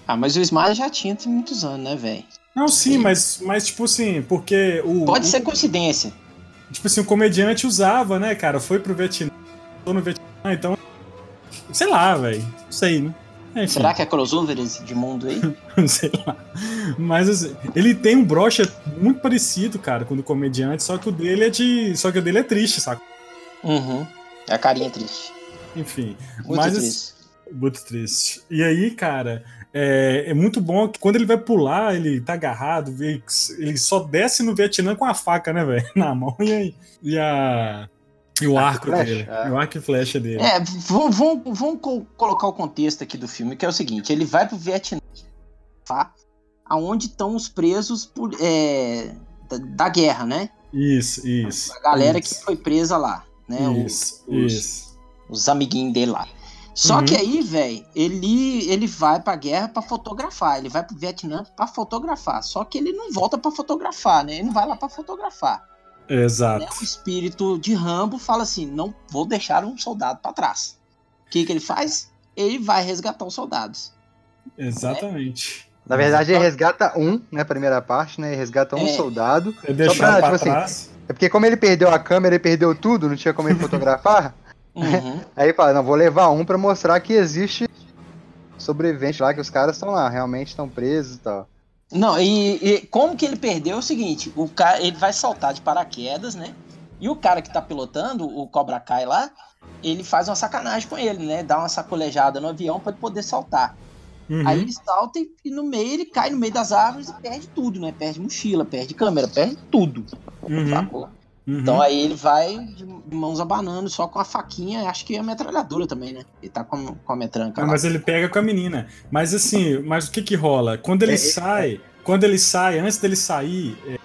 Ah, mas o Smile já tinha tem muitos anos, né, velho? Não, sim, Sim. mas, mas tipo assim, porque o. Pode o- ser coincidência. Tipo assim, o comediante usava, né, cara? Foi pro Vietnã, tô no Vietnã, então. Sei lá, velho. Não sei, né? Enfim, Será que é crossover esse de mundo aí? sei lá. Mas assim, ele tem um broche muito parecido, cara, com o do comediante, só que o dele é de. Só que o dele é triste, saca? Uhum. É a carinha triste. Enfim. Muito mas, triste. Muito triste. E aí, cara, é, é muito bom que quando ele vai pular, ele tá agarrado, ele, ele só desce no Vietnã com a faca, né, velho? Na mão e, aí, e a. E o arco, flecha, dele. é. E o arco e flecha dele. É, vamos, vamos, vamos co- colocar o contexto aqui do filme, que é o seguinte: ele vai pro Vietnã, tá? Aonde estão os presos por, é, da, da guerra, né? Isso, isso. A galera isso, que foi presa lá, né? Isso, os, isso. os amiguinhos dele lá. Só Uhum. que aí, velho, ele, ele vai pra guerra pra fotografar. Ele vai pro Vietnã pra fotografar. Só que ele não volta pra fotografar, né? Ele não vai lá pra fotografar. Exato. né? O espírito de Rambo fala assim: não vou deixar um soldado pra trás. O que, que ele faz? Ele vai resgatar os soldados. Exatamente. Na verdade, ele resgata um, né? Primeira parte, né? Ele resgata um É. soldado. É deixar pra, pra tipo assim, trás. É porque como ele perdeu a câmera, ele perdeu tudo, não tinha como ele fotografar. Uhum. Aí ele fala, não, vou levar um pra mostrar que existe sobreviventes lá, que os caras estão lá, realmente estão presos e tal. Não, e, e como que ele perdeu é o seguinte, o cara, ele vai saltar de paraquedas, né? E o cara que tá pilotando, o Cobra Kai lá, ele faz uma sacanagem com ele, né? Dá uma sacolejada no avião para ele poder saltar. Uhum. Aí ele salta e, e no meio ele cai no meio das árvores e perde tudo, né? Perde mochila, perde câmera, perde tudo. Uhum. Sacou? Uhum. Então aí ele vai de mãos abanando, só com a faquinha, acho que a metralhadora também, né? Ele tá com, com a metranca Ah, mas ele pega com a menina. Mas assim, mas o que que rola? Quando ele É, é, sai, quando ele sai, antes dele sair, é,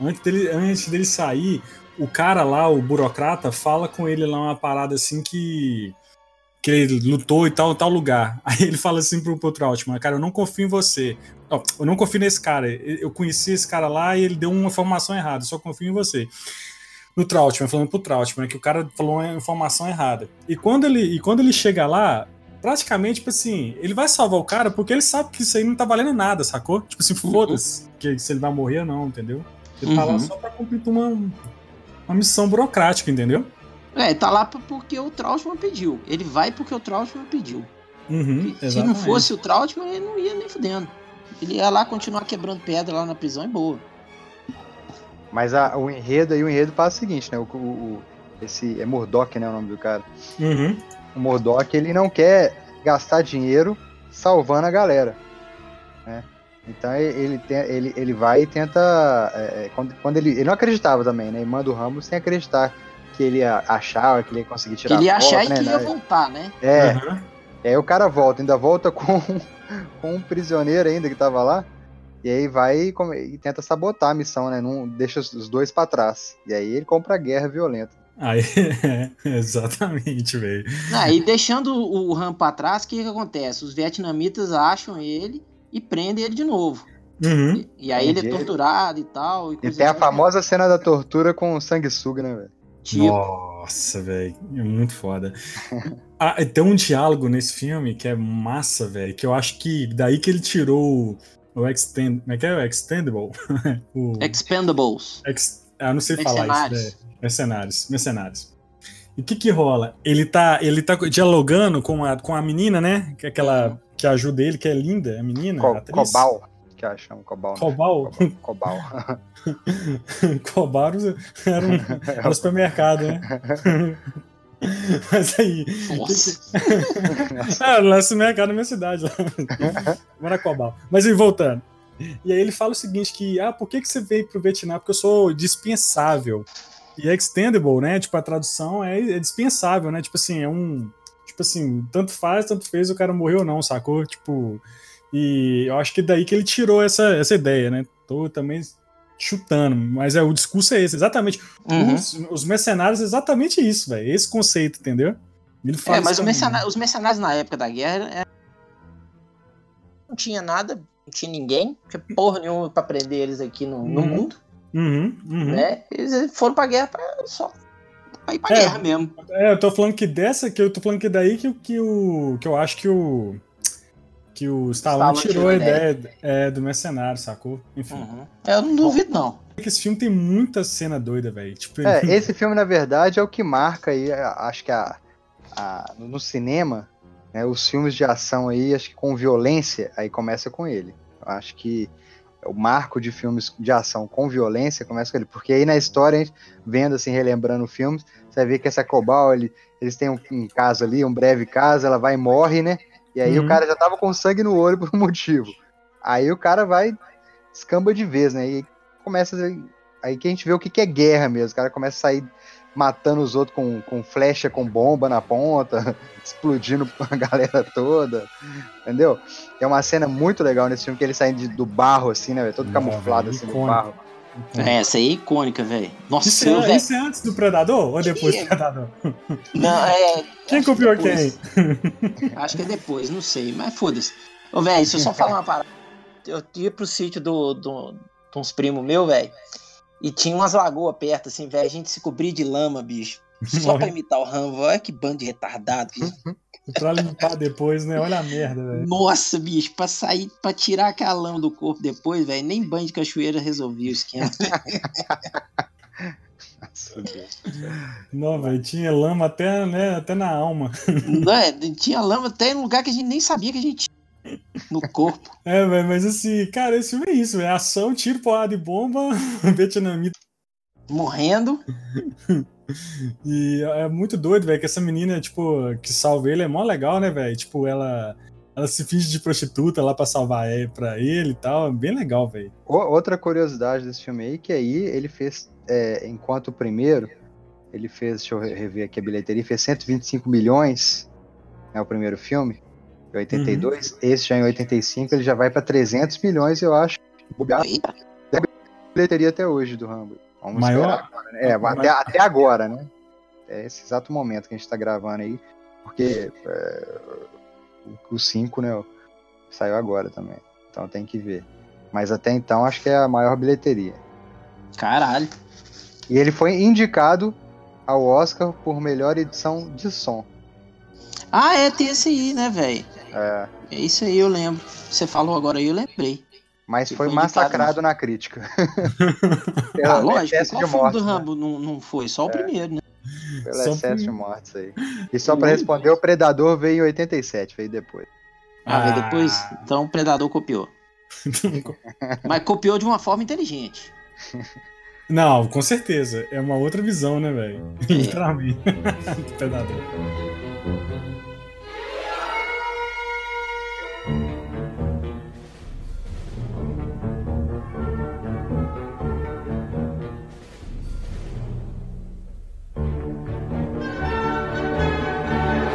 antes, dele, antes dele sair, o cara lá, o burocrata, fala com ele lá uma parada assim que que ele lutou em tal, tal lugar. Aí ele fala assim pro, pro Trautmann, cara, eu não confio em você. Eu não confio nesse cara. Eu conheci esse cara lá e ele deu uma informação errada, eu só confio em você. No Trautmann, falando pro Trautmann, que o cara falou uma informação errada. E quando ele, e quando ele chega lá, praticamente, tipo assim, ele vai salvar o cara porque ele sabe que isso aí não tá valendo nada, sacou? Tipo assim, foda-se que se ele vai morrer ou não, entendeu? Ele tá lá Uhum. só pra cumprir uma, uma missão burocrática, entendeu? É, tá lá porque o Trautmann pediu. Ele vai porque o Trautmann pediu. Uhum, Se não fosse o Trautmann, ele não ia nem fudendo. Ele ia lá continuar quebrando pedra lá na prisão e boa. Mas a- o enredo aí, o enredo faz o seguinte, né? O, o- o- esse é Murdoch, né? O nome do cara. Uhum. O Murdoch, ele não quer gastar dinheiro salvando a galera. Né? Então ele, ele, tem- ele, ele vai e tenta. é, é, quando, quando ele, ele não acreditava também, né? E manda o Ramos sem acreditar que ele ia achar, que ele ia conseguir Que tirar ele ia foto, achar né? que ia né? voltar, né? É, Aham. E aí o cara volta, ainda volta com, com um prisioneiro ainda que tava lá. E aí vai e, come- e tenta sabotar a missão, né? Não deixa os- dois pra trás. E aí ele compra a guerra violenta. Aí, exatamente, velho. Ah, e deixando o Ram pra trás, o que, que acontece? Os vietnamitas acham ele e prendem ele de novo. Uhum. E, e aí ele é torturado e tal. E, E tem a assim. famosa cena da tortura com sanguessuga, né, velho? Tipo, Nossa, velho. É muito foda. Ah, tem um diálogo nesse filme que é massa, velho. Que eu acho que daí que ele tirou o, Extend. Como é que é? O Extendable? o, Expendables. ex, ah, não sei falar isso, né? Mercenários. Mercenários. E o que que rola? Ele tá, ele tá dialogando com a, com a menina, né? Que é aquela que ajuda ele, que é linda, a menina, a Co atriz. Cobal, que a chama Cobal. né? Cobal? Cobal. Cobal era um, era um supermercado, né? Mas aí. Nossa. Ah, lá no mercado na minha cidade, lá. Maracobal. Mas aí, voltando. E aí ele fala o seguinte: que, ah, por que, que você veio pro Vietnã? Porque eu sou dispensável. E extendable, né? Tipo, a tradução é, é dispensável, né? Tipo assim, é um. Tipo assim, tanto faz, tanto fez, o cara morreu ou não, sacou? Tipo. E eu acho que daí que ele tirou essa, essa ideia, né? Tô também chutando, mas é o discurso é esse, exatamente. Uhum. Os, os mercenários é exatamente isso, velho. Esse conceito, entendeu? Ele fala É, mas isso o também. mercenário- os mercenários na época da guerra é- não tinha nada, não tinha ninguém, não tinha porra nenhuma pra prender eles aqui no, no Uhum. mundo, Uhum, uhum. né? Eles foram pra guerra pra só pra ir pra É. guerra mesmo. É, eu tô falando que dessa, que eu tô falando que daí que, que o. que eu acho que o. Que o Stallone Stallone tirou a ideia é, do mercenário, sacou? Enfim. Uhum. Eu não duvido, não. É que esse filme tem muita cena doida, velho. Tipo, É, esse filme, na verdade, é o que marca aí, acho que a, a- no cinema, né, os filmes de ação aí, acho que com violência, aí começa com ele. Eu acho que o marco de filmes de ação com violência começa com ele, porque aí na história, a gente, vendo assim, relembrando filmes, você ver que essa Cobal, ele, eles têm um, um caso ali, um breve caso, ela vai e morre, né? E aí Uhum. o cara já tava com sangue no olho por um motivo. Aí o cara vai, escamba de vez, né? E começa aí que a gente vê o que, que é guerra mesmo. O cara começa a sair matando os outros com, com flecha, com bomba na ponta, explodindo a galera toda, entendeu? Tem uma cena muito legal nesse filme que ele sai de- do barro, assim, né? Todo camuflado, assim, no barro. É, essa aí é icônica, velho. Nossa, Isso, é, isso é antes do Predador ou depois Que- do Predador? Não, é. Quem que copiou depois. quem? Acho que é depois, não sei, mas foda-se. Ô, velho, se eu só falar uma parada. Eu ia pro sítio do, do, de uns primos meu, velho. E tinha umas lagoas perto, assim, velho. A gente se cobria de lama, bicho. Só pra imitar o Rambo. Olha que bando de retardado. bicho. Pra limpar depois, né? Olha a merda, velho. Nossa, bicho, pra sair, pra tirar aquela lama do corpo depois, velho, nem banho de cachoeira resolvia o esquema. Não, velho, tinha lama até, né, até na alma. Não é, tinha lama até em lugar que a gente nem sabia que a gente tinha no corpo. É, velho, mas assim, cara, esse filme é isso, é ação, tiro, porrada e bomba, vietnamita. Morrendo. E é muito doido, velho, que essa menina, tipo, que salva ele é mó legal, né, velho? Tipo, ela, ela se finge de prostituta lá pra salvar ele, pra ele e tal. É bem legal, velho. Outra curiosidade desse filme aí, que aí ele fez, é, enquanto o primeiro, ele fez, deixa eu re- rever aqui a bilheteria, fez 125 milhões, é o primeiro filme, em 82. Esse já em 85, ele já vai pra 300 milhões, eu acho. bilheteria até hoje do Rambo. Vamos Maior? esperar agora, né? É, Mas- até, até agora, né? É esse exato momento que a gente tá gravando aí, porque é, o 5, né, saiu agora também. Então tem que ver. Mas até então acho que é a maior bilheteria. caralho. E ele foi indicado ao Oscar por melhor edição de som. Ah, é, tem esse aí, né, velho? É, É isso aí, eu lembro. Você falou agora aí, eu lembrei. Mas foi massacrado na crítica. Ah, Pelo lógico, excesso qual de filme do mortes, né? Rambo não, não foi? Só o primeiro, né? Pelo Só excesso por- de mortes aí. E só pra responder, o Predador veio em 87, veio depois. Ah, Ah. velho, depois, então o Predador copiou. Mas copiou de uma forma inteligente. Não, com certeza. É uma outra visão, né, velho? Literalmente. Do Predador.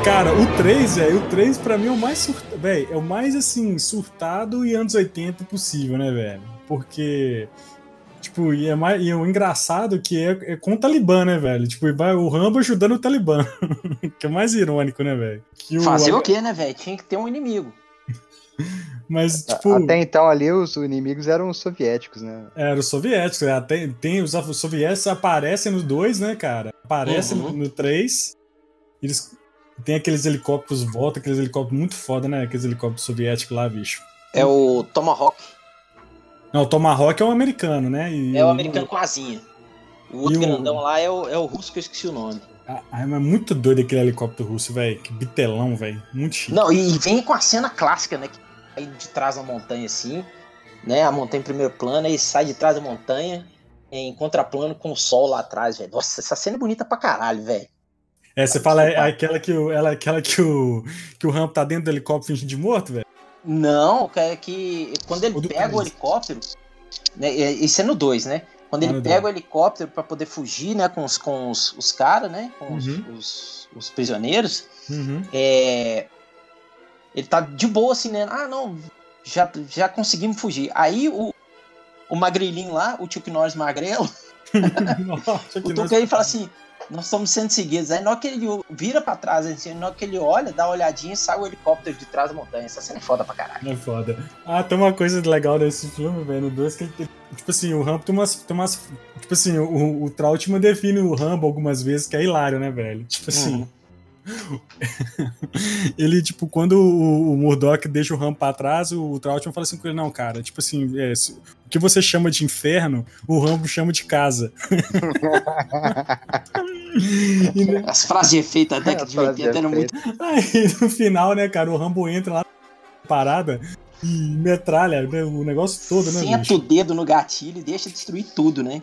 Cara, o 3, velho, o 3 pra mim é o mais surtado, velho, é o mais assim, surtado e anos 80 possível, né, velho? Porque Tipo, e é, mais, e é o engraçado que é, é com o Talibã, né, velho? Tipo, vai o Rambo ajudando o Talibã. que é mais irônico, né, velho? Que Fazer o quê, né, velho? Tinha que ter um inimigo. Mas, tipo, Até então ali os inimigos eram os soviéticos, né? era os soviéticos. né? Até, tem, os, os soviéticos aparecem no 2, né, cara? Aparecem Uhum. no 3. Eles tem aqueles helicópteros volta, aqueles helicópteros muito foda, né? Aqueles helicópteros soviéticos lá, bicho. É o Tomahawk. Não, o Tomahawk é um americano, né? E É o americano com asinha. O outro E o- grandão lá é o, é o russo que eu esqueci o nome. Ah, ah, mas é muito doido aquele helicóptero russo, velho. Que bitelão, velho. Muito chique. Não, e vem com a cena clássica, né? Que sai de trás da montanha assim, né? A montanha em primeiro plano, aí sai de trás da montanha em contraplano com o sol lá atrás, velho. Nossa, essa cena é bonita pra caralho, velho. É, você fala é aquela que o, ela, aquela que o, que o Rambo tá dentro do helicóptero fingindo de morto, velho? Não, que é que quando ele do pega o helicóptero, né? é- Isso é no 2, né? Quando ele pega o helicóptero pra poder fugir, né? Com os, com os, os caras, né? Com os, Uhum. os, os prisioneiros, Uhum. é, ele tá de boa assim, né? Ah, não, já, já conseguimos fugir. Aí o, o magrelinho lá, o Chuck Norris magrelo, o Tuca aí fala assim: nós estamos sendo seguidos. Aí na hora que ele vira pra trás, assim, na hora que ele olha, dá uma olhadinha e sai o helicóptero de trás da montanha. Essa cena é foda pra caralho. É foda. Ah, tem uma coisa legal desse filme, velho, no 2, que ele tipo assim, o Rambo tem umas, tem umas tipo assim, o, o Trautmann define o Rambo algumas vezes, que é hilário, né, velho? Tipo assim, ele, tipo, quando o, o Murdoch deixa o Rambo pra trás, o Trautmann fala assim com ele, não, cara, tipo assim, é, se- o que você chama de inferno, o Rambo chama de casa. Né, As frases de efeito até que As de frases de 80 eram muito. Aí no final, né, cara, o Rambo entra lá na parada metralha né, o negócio todo, né, Senta bicho? o dedo no gatilho e deixa destruir tudo, né?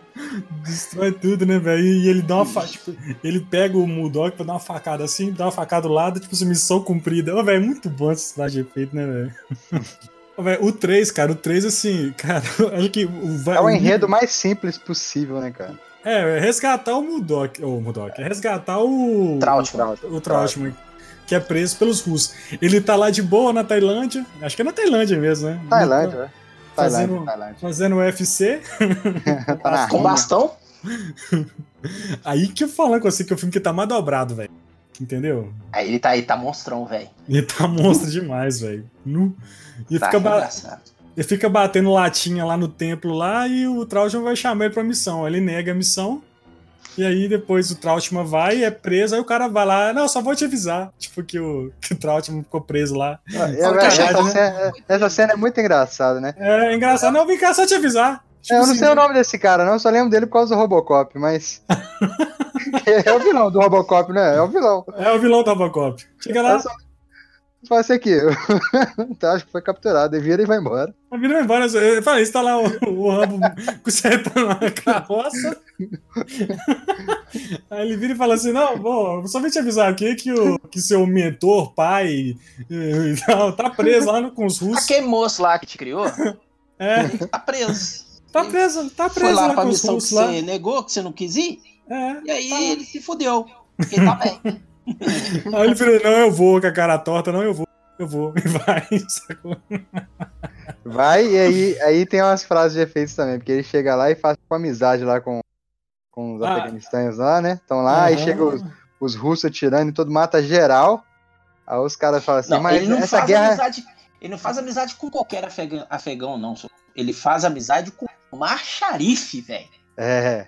Destrói tudo, né, velho? E ele dá uma fa... tipo, ele pega o Mudok pra dar uma facada assim, dá uma facada do lado, tipo assim, missão cumprida. Ô, velho, é muito bom esse traje de efeito, né, velho? O 3, cara, o 3, assim, cara, acho que o, vai- É o o- enredo mais simples possível, né, cara? É, é resgatar o Mudok, ou Mudok, é resgatar o. Trautmann. O Trautmann, que é preso pelos russos. Ele tá lá de boa na Tailândia, acho que é na Tailândia mesmo, né? Tailândia, né? Tailândia, Fazendo- Tailândia. Fazendo UFC. Tá na Com bastão? Aí que eu falo com você que é o filme que tá mais dobrado, velho. Entendeu? Aí ele tá aí, tá monstrão, velho. Ele tá monstro demais, velho. Nu. E Tá fica, ba- ele fica batendo latinha lá no templo lá e o Trautmann vai chamar ele pra missão. Ele nega a missão. E aí depois o Trautmann vai, é preso, aí o cara vai lá, não, só vou te avisar. Tipo, que o, que o Trautmann ficou preso lá. Ah, é verdade, essa, né? cena, essa cena é muito engraçada, né? É engraçado, não, vem cá só te avisar. Tipo eu não assim, sei o nome desse cara, não, eu só lembro dele por causa do Robocop, mas. É o vilão do Robocop, né? É o vilão. É o vilão do Robocop. Chega lá, Fala assim aqui. Então, acho que foi capturado. Ele vira e vai embora. a vida vai embora. Eu falei, está lá o, o Rambo consertando a carroça. Aí ele vira e fala assim: Não, bom, só vim te avisar aqui que, o, que seu mentor, pai, e tal, tá preso lá no, com os russos. Aquele moço lá que te criou, É, tá preso. tá preso, tá Foi preso lá lá, pra com os missão que russos lá. você negou, que você não quis ir. É. E aí tá ele se fudeu. Porque tá bem. Aí ele falou: Não, eu vou com a cara torta, não, eu vou. Eu vou, e vai, sacou? Vai, e aí, aí tem umas frases de efeitos também, porque ele chega lá e faz uma amizade lá com, com os Ah. afeganistães lá, né? Estão lá, aí Aham. chega os, os russos atirando e todo mata geral. Aí os caras falam assim, Não, mas ele não essa faz guerra. amizade. Ele não faz amizade com qualquer afegão, afegão não. Ele faz amizade com o Mar Sharif, velho. É,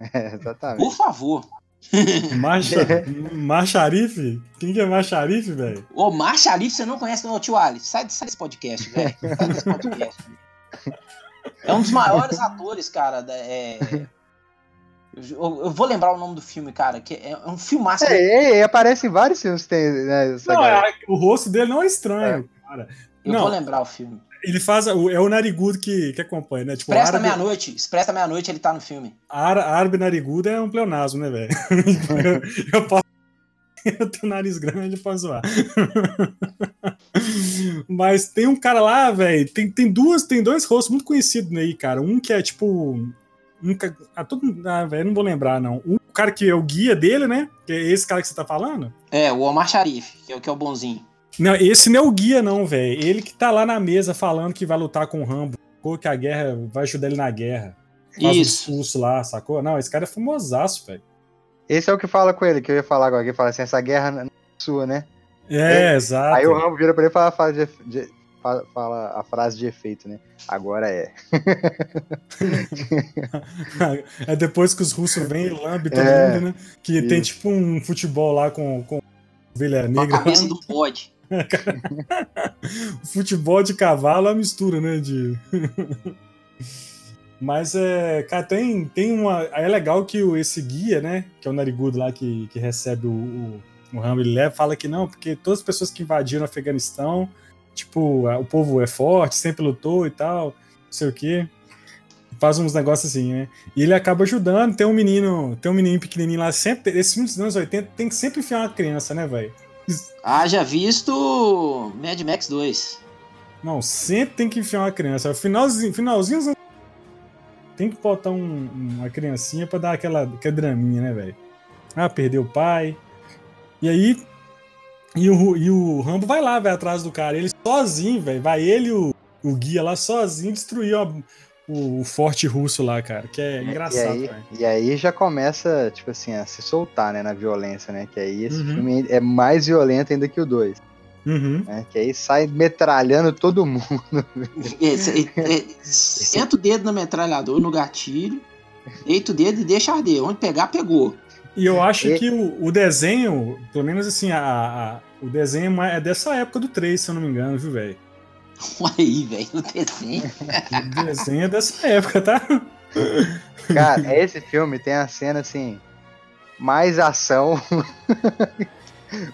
é, exatamente. Por favor. Marcha, Marcharif? Quem que é Marcharif, velho? O Mar Sharif você não conhece, não, tio Ali. Sai, sai desse podcast, velho. Sai desse podcast. É um dos maiores atores, cara. da- é- Eu, eu vou lembrar o nome do filme, cara, que é um filmaço. É, é, é, aparece em vários filmes que tem, né? Não, galera. é- o rosto dele não é estranho, cara. Eu não. vou lembrar o filme. Ele faz. É o Narigudo que, que acompanha, né? Tipo, Expressa árabe, Meia-Noite. Expressa Meia-Noite, ele tá no filme. ára- árabe narigudo é um pleonasmo, né, velho? eu, eu posso. Eu tenho nariz grande, posso zoar. Mas tem um cara lá, velho. Tem, tem duas, tem dois rostos muito conhecidos aí, cara. Um que é tipo. Um, ca- ah, todo, ah, velho, não vou lembrar, não. Um cara que é o guia dele, né? Que é esse cara que você tá falando. É, o Omar Sharif, que é o que é o bonzinho. Não, esse não é o guia, não, velho. Ele que tá lá na mesa falando que vai lutar com o Rambo. sacou? Que a guerra vai ajudar ele na guerra. Faz um Isso. discurso lá, sacou? Não, esse cara é famosaço, velho. Esse é o que fala com ele, que eu ia falar agora, que ele fala assim, essa guerra não é sua, né? É, exato. Aí o Rambo vira pra ele e fala a frase de, de- fala- fala a frase de efeito, né? Agora é. é depois que os russos vêm e lambem todo É, mundo, né? Que tem isso. tipo um futebol lá com, com ovelha Com a negra. cabeça do bode. Futebol de cavalo é uma mistura, né? De... Mas é, cara, tem, tem uma. aí É legal que o, esse guia, né? Que é o Narigudo lá que, que recebe o, o, o Rambo, ele leva, fala que não, porque todas as pessoas que invadiram o Afeganistão, tipo, o povo é forte, sempre lutou e tal, não sei o quê. Faz uns negócios assim, né? E ele acaba ajudando. Tem um menino, tem um menino pequenininho lá, sempre. Esse filme dos anos 80 tem que sempre enfiar uma criança, né, velho? Haja visto Mad Max 2. Não, sempre tem que enfiar uma criança. Finalzinho, finalzinho tem que botar um- uma criancinha pra dar aquela, aquela draminha, né, velho? Ah, perdeu o pai. E aí. E o, e o Rambo vai lá, vai atrás do cara. Ele sozinho, velho. Vai ele e o, o guia lá sozinho destruir ó, o, o forte russo lá, cara. Que é e, engraçado, aí, velho. e aí já começa, tipo assim, a se soltar, né, na violência, né? Que aí esse Uhum. filme é mais violento ainda que o 2, Uhum. né? Que aí sai metralhando todo mundo. É, senta o dedo na metralhadora, no gatilho, deita o dedo e deixa arder. Onde pegar, pegou. E eu acho E- que o, o desenho, pelo menos assim, a, a- o desenho é é dessa época do 3, se eu não me engano, viu, velho? Olha aí, velho, o desenho. O desenho é dessa época, tá? Cara, esse filme tem a cena assim, mais ação.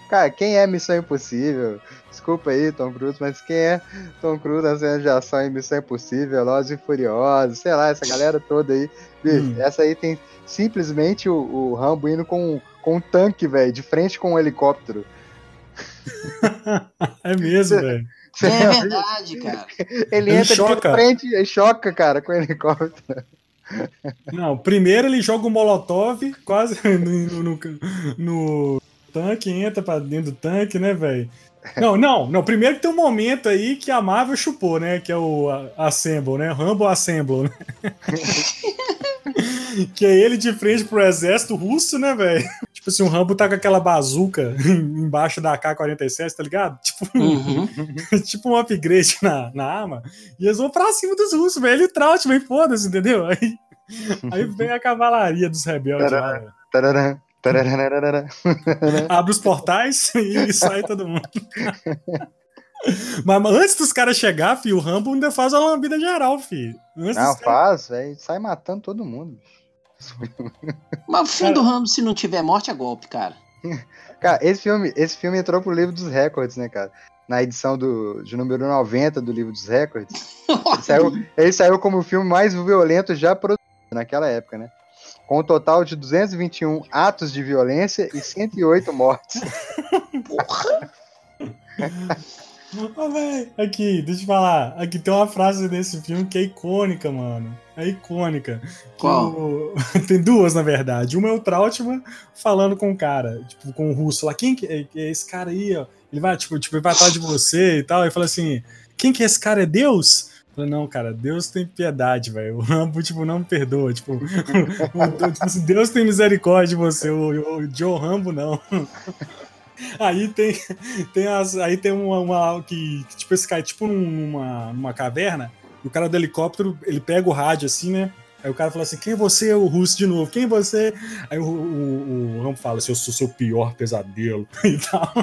Cara, quem é Missão Impossível? Desculpa aí, Tom Cruise, mas quem é Tom Cruise na cena de ação em Missão Impossível, Velozes e Furiosos, sei lá, essa galera toda aí. Bicho, Hum. essa aí tem simplesmente o, o Rambo indo com, com um tanque, velho, de frente com um helicóptero. É mesmo, velho. É verdade, cara. Ele, Ele entra choca. de frente e choca, cara, com o helicóptero. Não, primeiro ele joga o Molotov quase no, no, no tanque, entra pra dentro do tanque, né, velho? Não, não, não. Primeiro que tem um momento aí que a Marvel chupou, né? Que é o Assemble, né? Rambo Assemble, né? que é ele de frente pro exército russo, né, velho? Tipo assim, o Rambo tá com aquela bazuca embaixo da AK-47, tá ligado? Tipo, Uhum. tipo um upgrade na, na arma, e eles vão pra cima dos russos, velho. Ele trote, vem foda-se, entendeu? Aí, aí vem a cavalaria dos rebeldes lá, velho. Abre os portais e sai todo mundo. Mas antes dos caras chegar, filho, o Rambo ainda faz uma lambida geral, filho. Antes Não, dos caras- faz, velho. Sai matando todo mundo. bicho. Mas o fim do Rambo, se não tiver morte, é golpe, cara. Cara, esse filme, esse filme entrou pro livro dos recordes, né, cara? Na edição do, de número 90 do livro dos recordes. Ele saiu, ele saiu como o filme mais violento já produzido naquela época, né? Com um total de 221 atos de violência e 108 mortes. Porra! Véi, aqui, deixa eu falar. Aqui tem uma frase desse filme que é icônica, mano. É icônica. Que Qual? o- tem duas, na verdade. Uma é o Trautmann falando com o cara, tipo, com o russo lá. Quem que é, que é esse cara aí, ó? Ele vai, tipo, tipo, ele vai atrás de você e tal. E fala assim: quem que é esse cara? É Deus? Falei, não, cara, Deus tem piedade, velho. O Rambo, tipo, não me perdoa. Tipo, tipo Deus tem misericórdia de você. O, o Joe Rambo, não. Aí tem, tem as, aí tem uma, uma que, que, tipo esse cara, tipo numa, numa caverna, e o cara do helicóptero, ele pega o rádio assim, né? Aí o cara fala assim: "Quem é você, o russo de novo? Quem é você?" Aí o, o, o Rambo fala assim: "Eu sou seu pior pesadelo" e tal.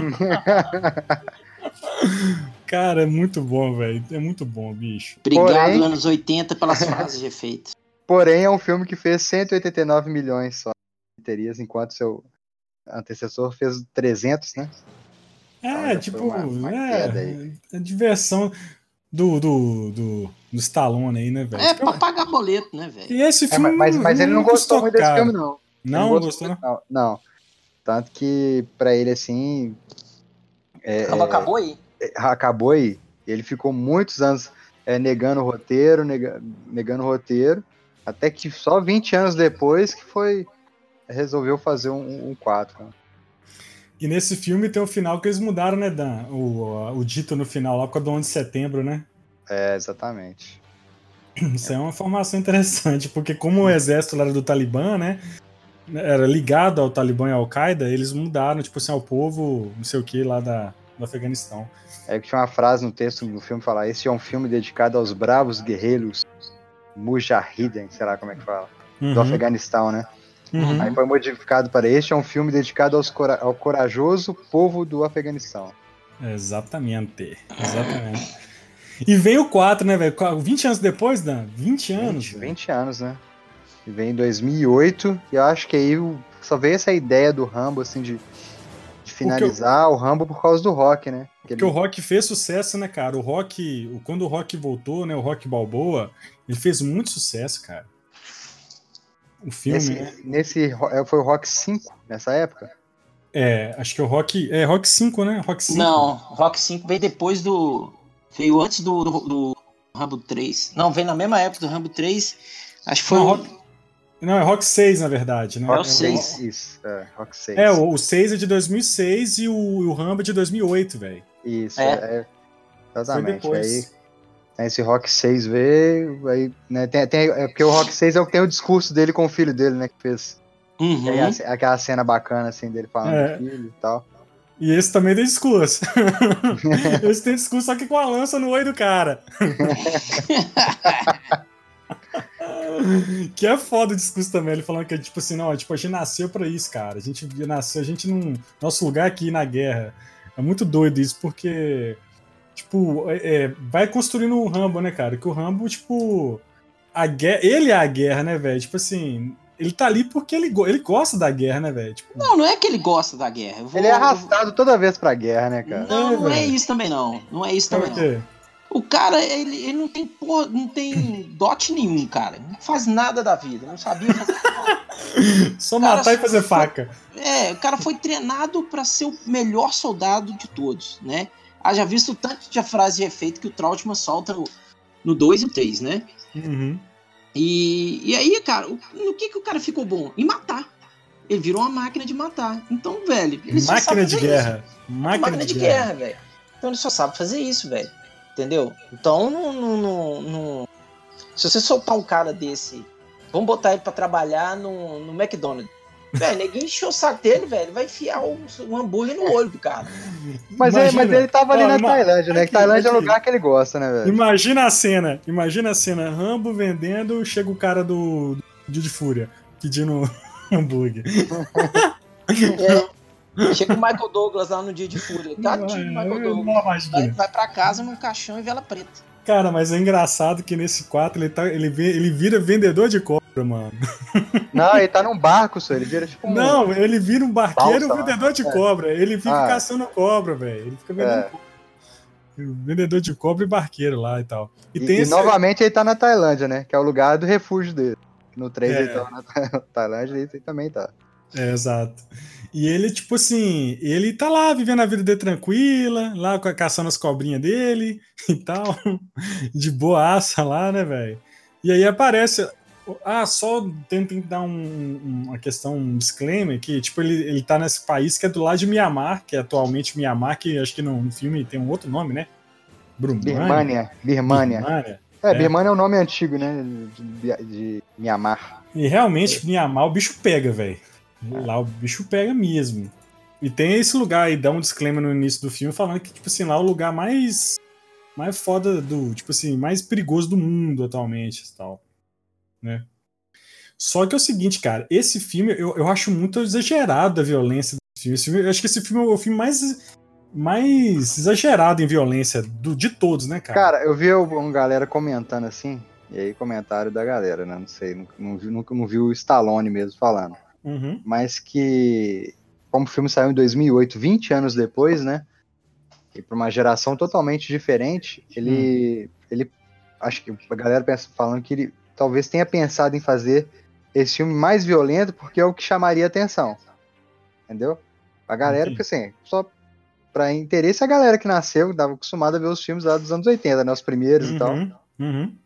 Cara, é muito bom, velho. É muito bom, bicho. Obrigado, Porém- anos 80, pelas frases de efeito. Porém, é um filme que fez 189 milhões só de bilheterias, enquanto seu antecessor fez 300, né? É, foi tipo, uma- uma é, é diversão do, do, do, do Stallone aí, né, velho? É, Tipo, pra pagar boleto, né, velho? E esse É, filme. mas, mas ele não gostou muito desse filme, não. Não, não gostou, não. Não, não. Tanto que, pra ele, assim. é, Acabou, acabou aí. É, acabou aí. Ele ficou muitos anos é, negando o roteiro, nega- negando o roteiro, até que só 20 anos depois que foi. Resolveu fazer um, um 4. né? E nesse filme tem o final que eles mudaram, né, Dan? O, o dito no final, lá por causa do 11 de setembro, né? É, exatamente. Isso é uma informação interessante, porque como o exército lá era do Talibã, né? Era ligado ao Talibã e ao Al-Qaeda, eles mudaram, tipo assim, ao povo, não sei o que, lá da, do Afeganistão. É que tinha uma frase no texto do filme falar: esse é um filme dedicado aos bravos guerreiros Mujahideen, sei lá como é que fala, do Uhum, Afeganistão, né? uhum. Aí foi modificado para este é um filme dedicado aos cora- ao corajoso povo do Afeganistão. Exatamente. Exatamente. E vem o 4, né, velho? 20 anos depois, Dan? 20 anos. 20, velho. 20 anos, né? E vem em 2008, e eu acho que aí o- só veio essa ideia do Rambo, assim, de, de finalizar o Rambo por causa do rock, né? Que Porque o Rock fez sucesso, né, cara? O Rock, o- quando o Rock voltou, né, o Rock Balboa, ele fez muito sucesso, cara. O filme, nesse, nesse é, foi o Rock 5 nessa época? É, acho que é o Rock, é Rock 5, né? Rock 5. Não, Rock 5 veio depois do. Veio antes do, do, do Rambo 3. Não, veio na mesma época do Rambo 3. Acho que foi Não, o. Rock- Não, é Rock 6, na verdade, né? É o Rock 6. Isso, é, Rock 6. É, o, o 6 é de 2006 e o, o Rambo é de 2008, velho. Isso, É. é. Foi Exatamente. depois. Aí tem esse Rock 6 veio, aí, né, tem, tem- é porque o Rock 6 é o que tem o discurso dele com o filho dele, né, que fez. Uhum. E aí, a- aquela cena bacana, assim, dele falando É. do filho e tal. E esse também tem discurso. esse tem discurso, só que com a lança no olho do cara. que é foda o discurso também, ele falando que é tipo assim, não, tipo, a gente nasceu pra isso, cara. A gente nasceu, a gente não. Nosso lugar aqui na guerra. É muito doido isso, porque. Tipo, é, é, vai construindo um Rambo, né, cara? Que o Rambo, tipo. A guerra, ele é a guerra, né, velho? Tipo assim. Ele tá ali porque ele, ele gosta da guerra, né, velho? Tipo, Não, não é que ele gosta da guerra. Vou- Ele é arrastado toda vez pra guerra, né, cara? Não, É, não é isso também não. Não é isso é o também não. O cara, ele, ele não tem porra, não tem dote nenhum, cara. Não faz nada da vida. Não sabia fazer. Só Cara, matar e fazer faca. É, o cara foi treinado pra ser o melhor soldado de todos, né? Haja visto o tanto de frase de efeito que o Trautmann solta no- no 2 e no 3, né? Uhum. E, e aí, cara, o- no que, que o cara ficou bom? Em matar. Ele virou uma máquina de matar. Então, velho. Máquina de guerra. isso. Máquina, Máquina de guerra, velho. Então ele só sabe fazer isso, velho. Entendeu? Então, não, não, não, não- se você soltar um cara desse, vamos botar ele pra trabalhar no, no McDonald's. Velho, ninguém encheu o saco dele, velho. Vai enfiar um, um hambúrguer no olho do cara. Mas, é, Imagina. mas ele tava ali Ó, na ima- Tailândia, né? aqui, Que Tailândia é o aqui. lugar que ele gosta, né, velho? Imagina a cena. Imagina a cena. Rambo vendendo, chega o cara do, do de Fúria pedindo hambúrguer. É. Chega o Michael Douglas lá no dia de fúria. Tadinho do Michael Douglas. Vai, vai pra casa num caixão e vela preta. Cara, mas é engraçado que nesse 4 ele, tá, ele, ele vira vendedor de copo. mano. Não, ele tá num barco, só. Ele vira tipo um. Não, ele vira um barqueiro Balsa, vendedor de é. cobra. Ele fica Ah. caçando cobra, velho. Ele fica vendendo É. cobra. Vendedor de cobra e barqueiro lá e tal. E, E, e esse. novamente ele tá na Tailândia, né? Que é o lugar do refúgio dele. No 3 É. ele tava na Ta- Tailândia e ele também tá. É, exato. E ele, tipo assim, ele tá lá vivendo a vida dele tranquila, lá ca- caçando as cobrinhas dele e tal, de boaça lá, né, velho? E aí aparece. Ah, só que dar um- um- uma questão, um disclaimer, que, tipo, ele, ele tá nesse país que é do lado de Mianmar, que é atualmente Mianmar, que acho que no, no filme tem um outro nome, né? Birmania. Birmania. Birmania. É, É. Birmania é um nome antigo, né? De, de Mianmar. E realmente, Mianmar, o bicho pega, velho. Lá o bicho pega mesmo. E tem esse lugar aí, dá um disclaimer no início do filme falando que, tipo assim, lá é o lugar mais. Mais foda do. Tipo assim, mais perigoso do mundo atualmente e tal. Né? Só que é o seguinte, cara, esse filme eu, eu acho muito exagerado a violência desse filme. Filme- Eu acho que esse filme é o filme mais. Mais exagerado em violência do, de todos, né, cara? Cara, eu vi uma galera comentando assim. E aí, comentário da galera, né? Não sei, vi, nunca não vi o Stallone mesmo falando. Uhum. Mas que, como o filme saiu em 2008, 20 anos depois, né? E para uma geração totalmente diferente, ele, ele. Acho que a galera pensa, falando que ele talvez tenha pensado em fazer esse filme mais violento porque é o que chamaria atenção. Entendeu? A galera, Entendi. porque assim, só para interesse a galera que nasceu, estava acostumada a ver os filmes lá dos anos 80, né? Os primeiros e tal. Uhum.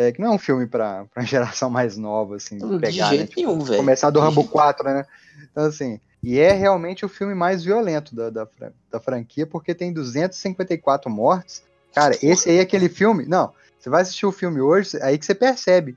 É que não é um filme pra, pra geração mais nova, assim, De pegar, né? jeito nenhum, velho. Começar do Rambo 4, né? Então, assim, e é realmente o filme mais violento da, da, da franquia, porque tem 254 mortes. Cara, esse aí é aquele filme. Não, você vai assistir o filme hoje, é aí que você percebe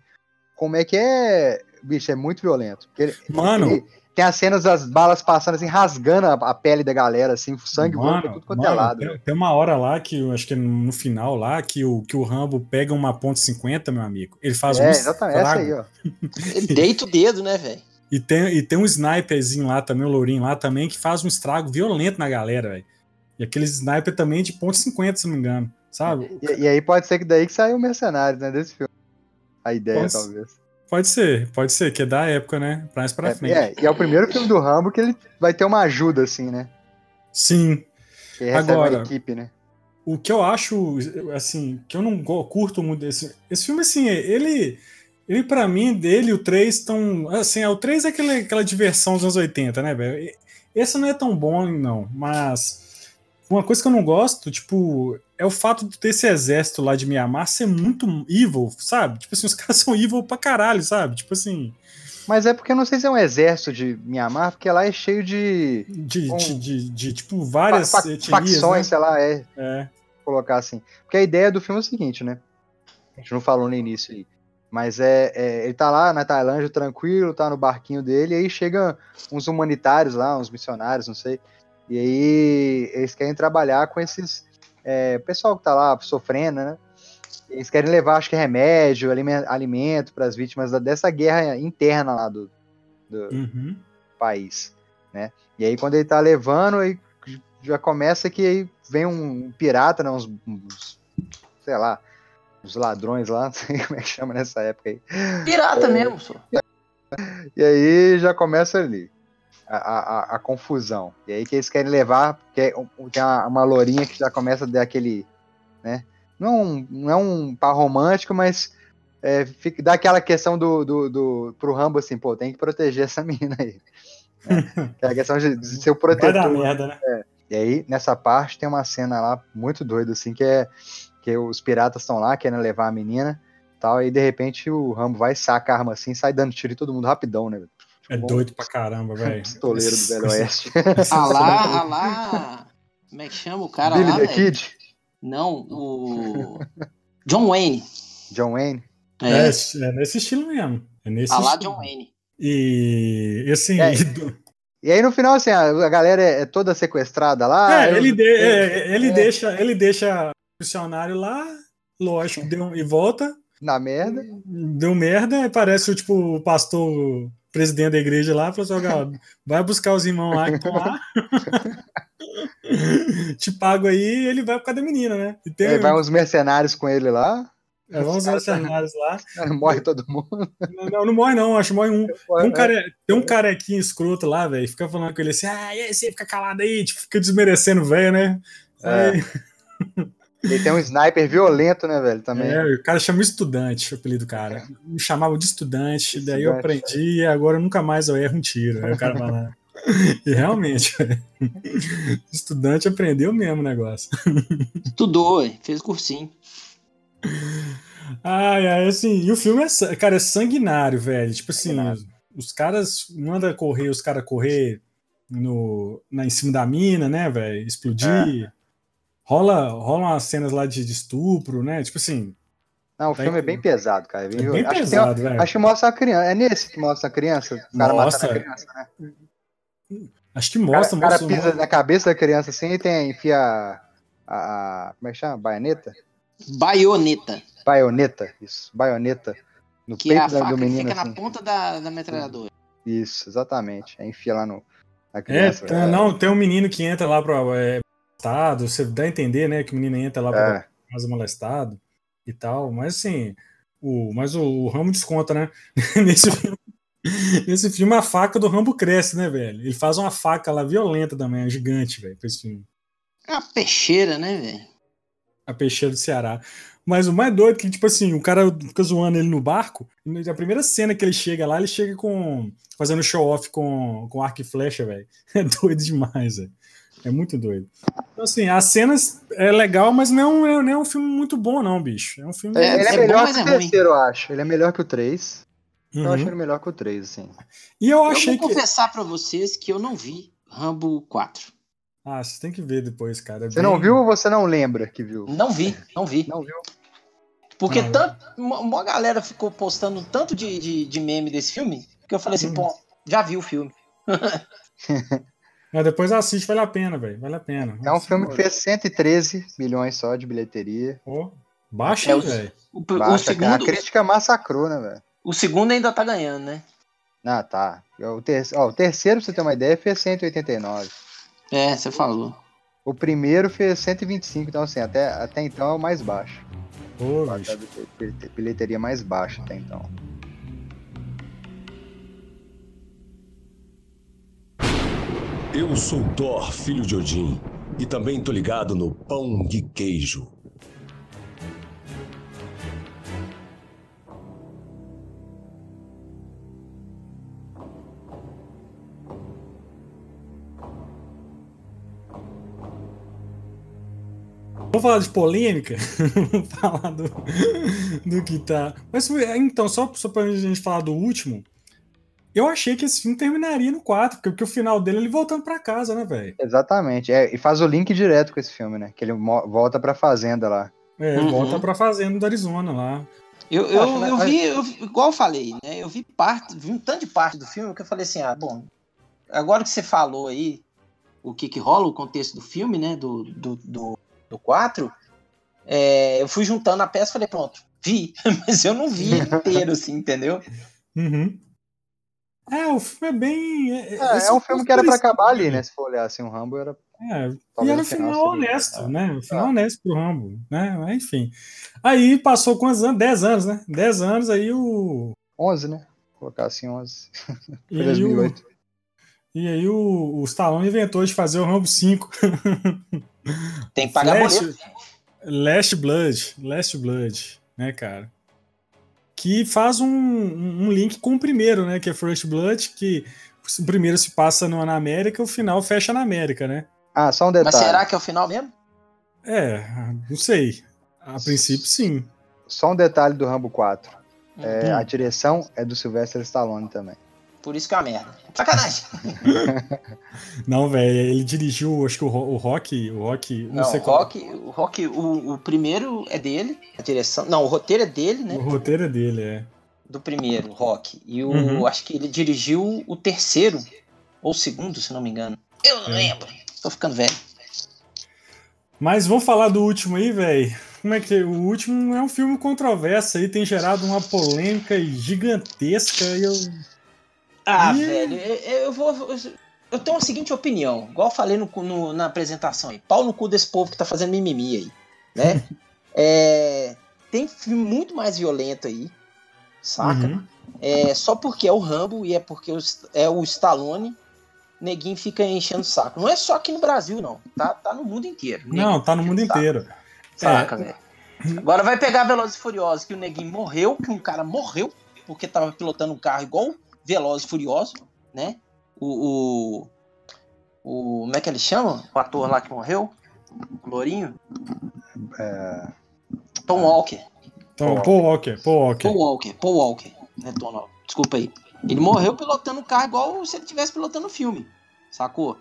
como é que é. Bicho, é muito violento. Ele- Mano, ele- tem as cenas das balas passando assim, rasgando a, a pele da galera, assim, sangue voando Mano, tudo quanto é mano, lado. tem, tem uma hora lá que eu acho que é no final lá que o, que o Rambo pega uma ponte 50, meu amigo. Ele faz um É, exatamente, essa estrago. aí, ó. Ele deita o dedo, né, velho? E tem, e tem um sniperzinho lá também, o Lourinho lá também, que faz um estrago violento na galera, velho. E aquele sniper também de ponto 50, se não me engano. Sabe? E, e aí pode ser que daí que saiu o Mercenário, né, desse filme. A ideia, Pode- talvez. Pode ser, pode ser, que é da época, né? Mais pra É, frente. é, e é o primeiro filme do Rambo que ele vai ter uma ajuda, assim, né? Sim. Que Agora- uma equipe, né? O que eu acho, assim, que eu não curto muito desse. Esse filme, assim, ele. Ele, pra mim, dele e o 3 estão. Assim, é, o 3 é aquela, aquela diversão dos anos 80, né, velho? Esse não é tão bom, não. Mas. Uma coisa que eu não gosto, tipo, é o fato de ter esse exército lá de Mianmar ser muito evil, sabe? Tipo assim, os caras são evil pra caralho, sabe? Tipo assim. Mas é porque eu não sei se é um exército de Mianmar, porque lá é cheio de De, Bom, de, de, de, tipo, várias fa- etnias, facções, né? sei lá, é É. colocar assim. Porque a ideia do filme é o seguinte, né? A gente não falou no início aí. Mas é, é, ele tá lá na Tailândia tranquilo, tá no barquinho dele, e aí chegam uns humanitários lá, uns missionários, não sei. E aí eles querem trabalhar com esses é, pessoal que tá lá sofrendo, né? Eles querem levar, acho que remédio, alime- alimento para as vítimas dessa guerra interna lá do, do Uhum. país, né? E aí quando ele tá levando, aí já começa que aí vem um pirata, né? Uns, uns sei lá, uns ladrões lá, não sei como é que chama nessa época aí. Pirata mesmo, só. E aí já começa ali a, a, a- confusão. E aí que eles querem levar, porque tem uma, uma lourinha que já começa a dar aquele, né? Não, é um- não é um par romântico, mas é, fica, dá aquela questão do, do, do pro Rambo assim, pô, tem que proteger essa menina aí. Né? É a questão de, de ser o Vai dar protetor. merda, né? E aí, nessa parte, tem uma cena lá muito doida, assim, que é que os piratas estão lá querendo levar a menina tal, e de repente o Rambo vai, saca a arma assim, sai dando tiro em todo mundo rapidão, né? É doido pra caramba, velho. Pistoleiro do Velho Oeste. Ah lá, ah lá. Como é que chama o cara Billy lá, the? Kid, Não, o. John Wayne. John Wayne. É, É, é nesse estilo mesmo. É nesse ah lá, estilo. John Wayne. E, e assim, É. e do- E aí no final, assim, a, a galera é, é toda sequestrada lá. é, eu- ele, de- é, ele é. deixa, ele deixa o missionário lá, lógico, deu, e volta, Na merda. deu merda, aí parece o tipo o pastor, presidente da igreja lá, falou assim, ó, vai buscar os irmãos lá que estão lá. Te pago aí e ele vai por causa da menina, né? E tem, Aí vai uns mercenários com ele lá. É, vamos ver os cenários lá. Morre todo mundo. Não, não morre, não, acho que morre um. Tem um, care... tem um carequinho escroto lá, velho. Fica falando com ele assim, ah, e aí, você fica calado aí, tipo, fica desmerecendo o velho, né? É. Aí- Ele tem um sniper violento, né, velho? Também. É, o cara chama estudante, o apelido do cara. Me chamava de estudante, daí eu Estudante. aprendi e agora nunca mais eu erro um tiro. Aí o cara vai lá. E realmente, estudante aprendeu mesmo o negócio. Estudou, fez cursinho. Ai, ai, assim, e o filme é, cara, é sanguinário, velho. Tipo assim, Sanguinário. os caras mandam correr, os caras correr no, na, em cima da mina, né, velho? Explodir. Rola, rola umas cenas lá de, de estupro, né? Tipo assim, Não, o Tá filme é incrível. bem pesado, cara. É bem, é acho, que tem uma- pesado, velho. acho que mostra a criança. É nesse que mostra a criança? O cara Mostra. a criança, né? Acho que O cara, mostra, o cara mostra. pisa na cabeça da criança assim e tem, enfia a, a, a- Como é que chama? Baioneta? Baioneta, Baioneta, isso. Baioneta. No que é a peito da- faca do que menino, fica assim. na ponta da, da metralhadora. Isso, exatamente. Aí enfia lá no, É, tá- não, tem um menino que entra lá pra é, molestado, você dá a entender, né, que o menino entra lá pra É. casa molestado e tal, mas assim, o, mas o, o Rambo desconta, né? Nesse filme, nesse filme a faca do Rambo cresce, né, velho? Ele faz uma faca lá violenta também, gigante, velho, pra esse filme. É uma peixeira, né, velho? A peixeira do Ceará. Mas o mais doido é que, tipo assim, o cara fica zoando ele no barco. E a primeira cena que ele chega lá, ele chega com. fazendo show-off com, com arco e flecha, velho. É doido demais, velho. É muito doido. Então, assim, as cenas é legal, mas não é, não é um filme muito bom, não, bicho. É um filme. É, Ele é, é bom, melhor mas que o é terceiro, eu acho. Ele é melhor que o 3. Uhum. Eu acho ele melhor que o 3, assim. E eu Eu achei vou que. confessar pra vocês que eu não vi Rambo 4. Ah, você tem que ver depois, cara. É Você bem- não viu ou você não lembra que viu? Não vi, não vi. Não viu? Porque Não. tanto, uma, uma galera ficou postando tanto de, de, de meme desse filme que eu falei assim, Hum. pô, já vi o filme. Mas depois assiste, vale a pena, velho. Vale a pena. É um filme que fez 113 milhões só de bilheteria. Pô, baixa, É velho. O, o Baixa, A segundo, crítica massacrou, né, velho? o segundo ainda tá ganhando, né? Ah, tá. O, ter... ó, o terceiro, pra você ter uma ideia, fez 189. É, você falou. O primeiro fez 125, então assim, até, até então é o mais baixo. Pô, bilheteria mais baixa até então. Eu sou Thor, filho de Odin, e também tô ligado no pão de queijo. Vamos falar de polêmica? Vamos falar do, do que tá. Mas então, só, só pra gente falar do último, eu achei que esse filme terminaria no 4, porque, porque o final dele é ele voltando pra casa, né, velho? Exatamente. É, e faz o link direto com esse filme, né? Que ele volta pra fazenda lá. É, Uhum. volta pra fazenda do Arizona lá. Eu, eu, né, eu vi, eu vi- igual eu falei, né? Eu vi parte, vi um tanto de parte do filme que eu falei assim, ah, bom, agora que você falou aí o que que rola, o contexto do filme, né? Do, do, do, do 4, é, eu fui juntando a peça e falei, pronto, vi, mas eu não vi ele inteiro, assim, entendeu? Uhum. É, o filme é bem. É, É, esse é um filme que era pra parecido, acabar ali, né? Se for olhar assim, o Rambo era. É, e era um no final final seria- honesto, é. né? Um final honesto pro Rambo, né? Mas, Enfim. Aí passou quantos anos? 10 anos, né? 10 anos, aí o. 11, né? Vou colocar assim 11. E Foi aí o, 2008. e aí o, o Stallone inventou de fazer o Rambo 5. Tem que pagar Flash- boleto. Last Blood, Last Blood, né, cara? Que faz um, um link com o primeiro, né? Que é First Blood, que o primeiro se passa no- na América, o final fecha na América, né? Ah, só um Mas detalhe. será que é o final mesmo? É, não sei. A princípio, sim. Só um detalhe do Rambo 4. É, Hum. A direção é do Sylvester Stallone também. Por isso que é uma merda. Sacanagem. Não, velho, ele dirigiu, acho que o, o Rock, o Rock, não, Não, sei o qual. Rock, o, Rock o, o primeiro é dele, a direção. Não, o roteiro é dele, né? O roteiro é dele, é. Do primeiro, o Rock. E o, Uhum. acho que ele dirigiu o terceiro, ou o segundo, se não me engano. Eu não É. lembro. Tô ficando velho. Mas vamos falar do último aí, velho. Como é que o último é um filme controverso aí, tem gerado uma polêmica gigantesca e eu Ah, Ih. velho, eu, eu vou. Eu tenho a seguinte opinião, igual eu falei no, no- na apresentação aí. Pau no cu desse povo que tá fazendo mimimi aí, né? É, tem filme muito mais violento aí, saca? Uhum. É, só porque é o Rambo e é porque é o Stallone, neguinho fica enchendo o saco. Não é só aqui no Brasil, não. Tá, tá no mundo inteiro. Não, tá no mundo inteiro. Saca, É. velho. Agora vai pegar Velozes e Furiosos, que o neguinho morreu, que um cara morreu, porque tava pilotando um carro igual Velozes e Furiosos, né? O, o, o. Como é que ele chama? O ator lá que morreu? O Lourinho? É, Tom Walker. Então, Paul Walker, Paul Walker. Paul Walker, Paul Walker. Né, Tom, não. Desculpa aí. Ele morreu pilotando o carro igual se ele estivesse pilotando o filme. Sacou?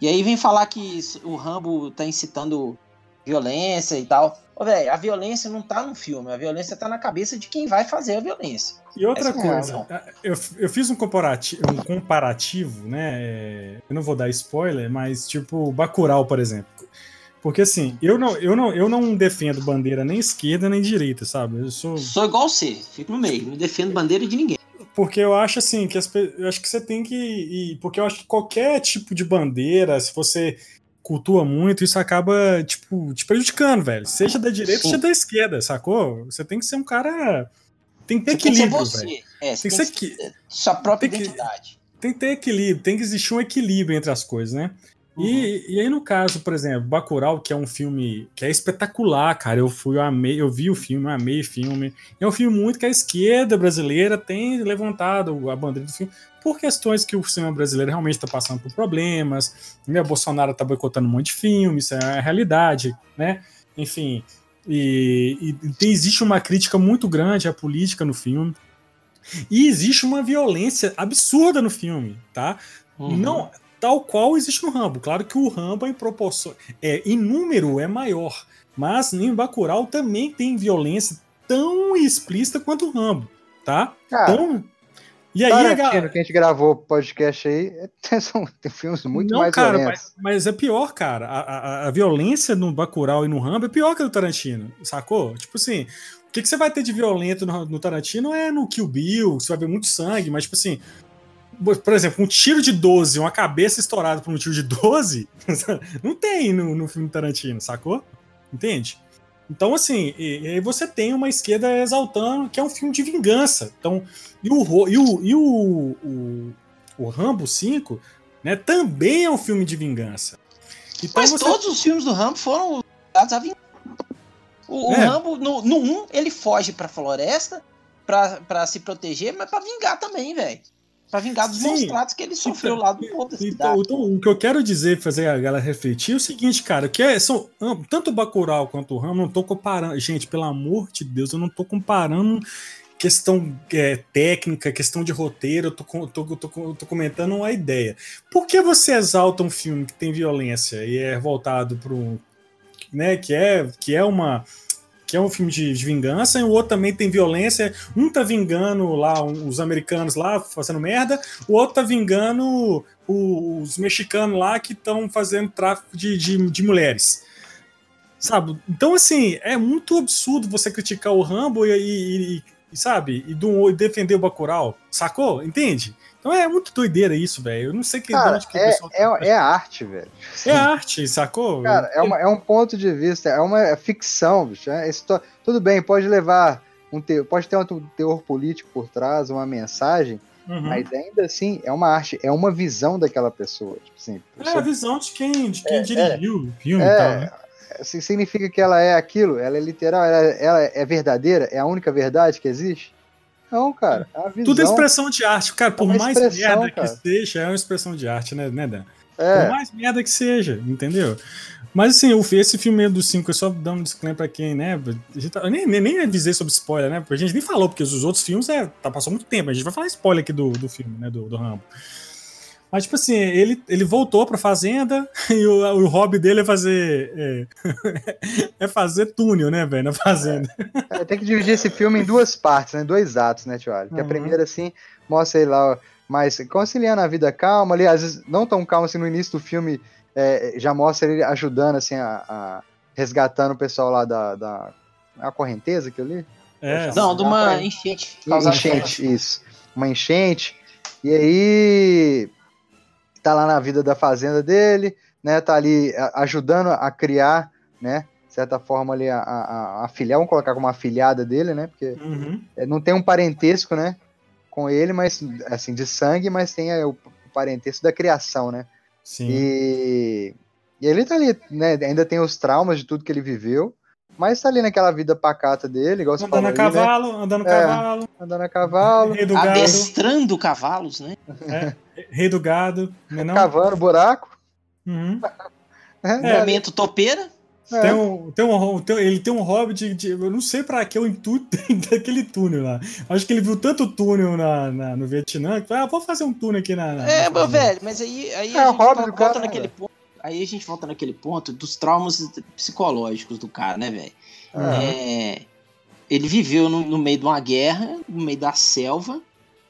E aí vem falar que o Rambo tá incitando violência e tal. Ô, velho, a violência não tá no filme, a violência tá na cabeça de quem vai fazer a violência. E outra Essa é coisa, eu, eu fiz um comparativo, um comparativo, né? é, Eu não vou dar spoiler, mas tipo Bacurau, por exemplo. Porque assim, eu não, eu não, eu não defendo bandeira nem esquerda nem direita, sabe? Eu sou Sou igual você, fico no meio, não defendo bandeira de ninguém. porque eu acho assim que as, eu acho que você tem que ir, porque eu acho que qualquer tipo de bandeira, se você cultua muito, isso acaba tipo te prejudicando, velho. Seja da direita, Sim. seja da esquerda, sacou? Você tem que ser um cara tem que ter Você tem que ser equilíbrio, você. É, você Tem que tem ser que que ser sua própria tem que- identidade. tem que ter equilíbrio, tem que existir um equilíbrio entre as coisas, né? Uhum. E, e aí, no caso, por exemplo, Bacurau, que é um filme que é espetacular, cara. Eu fui, eu amei, eu vi o filme, eu amei o filme. É um filme muito que a esquerda brasileira tem levantado a bandeira do filme por questões que o cinema brasileiro realmente está passando por problemas. Né? Bolsonaro está boicotando um monte de filmes, isso é a realidade, né? Enfim. E, e tem- existe uma crítica muito grande à política no filme. E existe uma violência absurda no filme, tá? Uhum. Não, tal qual existe no Rambo. Claro que o Rambo em proporção, é, em número é maior, mas em Bacurau também tem violência tão explícita quanto o Rambo, tá? Cara, Então, e aí a galera, que a gente gravou podcast aí, é- são tem filmes muito não, mais cara, violentos. mas, mas é pior, cara. A, a- a violência no Bacurau e no Rambo é pior que a do Tarantino, sacou? Tipo assim, o que, que você vai ter de violento no, no Tarantino é no Kill Bill, você vai ver muito sangue, mas tipo assim, por exemplo, um tiro de 12, uma cabeça estourada por um tiro de 12, não tem no, no filme Tarantino, sacou? Entende? Então, assim, e, e aí você tem uma esquerda exaltando que é um filme de vingança. Então, e o, e o, e o, o, o Rambo 5 né, também é um filme de vingança. Então Mas você- todos os filmes do Rambo foram dados a vingança. O, o É. Rambo, no, no 1, ele foge pra floresta pra, pra se proteger, mas pra vingar também, velho. Pra vingar dos Sim. maus tratos que ele sofreu lá do povo da Então, cidade. então, o que eu quero dizer, fazer a galera refletir é o seguinte, cara, que é, são am- tanto o Bacurau quanto o Rambo, não tô comparando, gente, pelo amor de Deus, eu não tô comparando questão é, técnica, questão de roteiro, eu tô, tô, tô, tô comentando uma ideia. Por que você exalta um filme que tem violência e é voltado para um, né, que é que é uma que é um filme de, de vingança, e o outro também tem violência. Um tá vingando lá um- os americanos lá fazendo merda, o outro tá vingando os mexicanos lá que estão fazendo tráfico de, de, de mulheres. Sabe? Então, assim, é muito absurdo você criticar o Rambo e, e- e, sabe? E, do, e defender o Bacurau. Sacou? Entende? Então é muito doideira isso, velho. Eu não sei que, Cara, onde que é, pessoal- é, é arte, velho. É arte, sacou? Cara, é, uma- é um ponto de vista, é uma ficção, bicho. É Tudo bem, pode levar um pode ter um teor político por trás, uma mensagem, Uhum. mas ainda assim é uma arte, é uma visão daquela pessoa. Tipo assim, É a visão de quem, de quem É, dirigiu o filme e é, tal, né? se- significa que ela é aquilo, ela é literal, ela, ela é verdadeira, é a única verdade que existe? Não, cara, é. Tudo é expressão de arte. Cara, por uma mais merda cara. que seja, é uma expressão de arte, né, né Dan? É. Por mais merda que seja, entendeu? Mas assim, esse filme do 5, eu só dando um disclaimer pra quem, né? tá- eu nem, nem, nem avisei sobre spoiler, né? Porque a gente nem falou, porque os outros filmes é, tá, passou muito tempo. A gente vai falar spoiler aqui do, do filme, né? Do, do Rambo. Mas, tipo assim, ele, ele voltou pra fazenda e o, o hobby dele é fazer. É, é fazer túnel, né, velho? Na fazenda. É, tem que dividir esse filme em duas partes, né? em Dois atos, né, Tio Ali? Que a Uhum. primeira, assim, mostra ele lá, mas conciliando a vida calma ali, às vezes não tão calma assim no início do filme, é, já mostra ele ajudando, assim, a, a- resgatando o pessoal lá da, da a correnteza que eu li. É, Não, de uma enchente. Enchente, isso. Uma enchente. E aí tá lá na vida da fazenda dele, né? Tá ali ajudando a criar, né? de certa forma, ali a, a, a filha, vamos colocar como afilhada dele, né? Porque Uhum. é, não tem um parentesco, né? Com ele, mas assim, de sangue, mas tem é, o, o parentesco da criação, né? Sim. E, e ele tá ali, né? Ainda tem os traumas de tudo que ele viveu, mas tá ali naquela vida pacata dele, igual você Andando a falou. aí, né? cavalo, andando a É. cavalo, Andando a cavalo, rei do gado, Adestrando cavalos, né? rei do gado, né não? cavando buraco. Uhum. né? Momento topeira. É. Tem um, tem um, tem- ele tem um hobby de, de- Eu não sei pra que o intuito daquele túnel lá. Acho que ele viu tanto túnel na, na- no Vietnã que falou, ah, vou fazer um túnel aqui na. na É, na meu fazenda." velho, mas aí, aí É, a gente hobby volta do cara, naquele né, ponto. Aí a gente volta naquele ponto dos traumas psicológicos do cara, né, velho? É, ele viveu no, no meio de uma guerra, no meio da selva,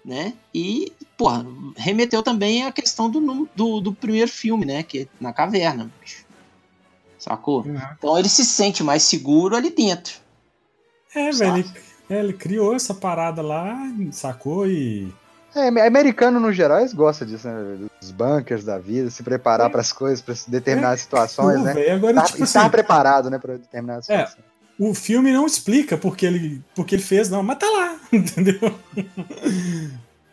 né? E, porra, remeteu também à questão do, do, do primeiro filme, né? Que é na caverna, bicho. Sacou? Uhum. Então ele se sente mais seguro ali dentro. É, velho. Ele, é, ele criou essa parada lá, sacou? E. É, americano no geral, eles gostam disso, né? Dos bunkers da vida, se preparar para as coisas, para determinadas situações, Pô, né? velho, agora, Tá- tipo estar assim, preparado, né, para determinadas É. situações. o filme não explica porque ele, porque ele fez, não, mas tá lá, entendeu?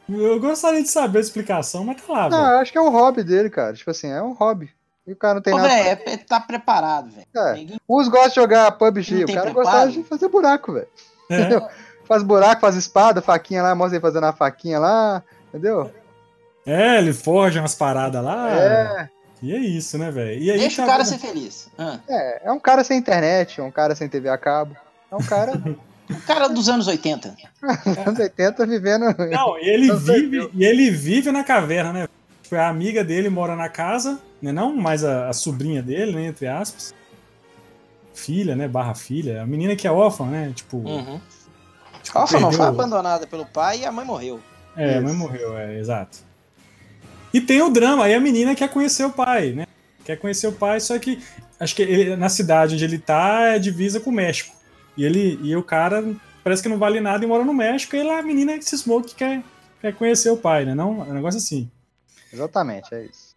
Eu gostaria de saber a explicação, mas tá lá, Não, velho. eu acho que é um hobby dele, cara. Tipo assim, é um hobby. E o cara não tem Ô, nada. velho, é, é tá preparado, velho. É. Ninguém- Uns gostam de jogar PUBG, Não o cara preparo? gostava de fazer buraco, velho. É. Faz buraco, faz espada, faquinha lá, mostra ele fazendo a faquinha lá, entendeu? É, ele forja umas paradas lá. É, E é isso, né, velho? Deixa o tá- cara ser feliz. Ah. é, é um cara sem internet, é um cara sem TV a cabo. É um cara O cara dos anos 80. anos 80 vivendo. Não, e ele vive, e ele vive na caverna, né? Tipo, a amiga dele mora na casa, né? Não, mas a, a sobrinha dele, né? Entre aspas. Filha, né? Barra filha. A menina que é órfã, né? Tipo. Uhum. Órfã não, foi abandonada pelo pai e a mãe morreu. É, a mãe morreu, é, exato. E tem o drama, aí a menina quer conhecer o pai, né? Quer conhecer o pai, só que acho que ele- na cidade onde ele tá é divisa com o México. E ele e o cara parece que não vale nada e mora no México, e lá a menina que cismou que quer, quer conhecer o pai, né? Não, é um negócio assim. Exatamente, é isso.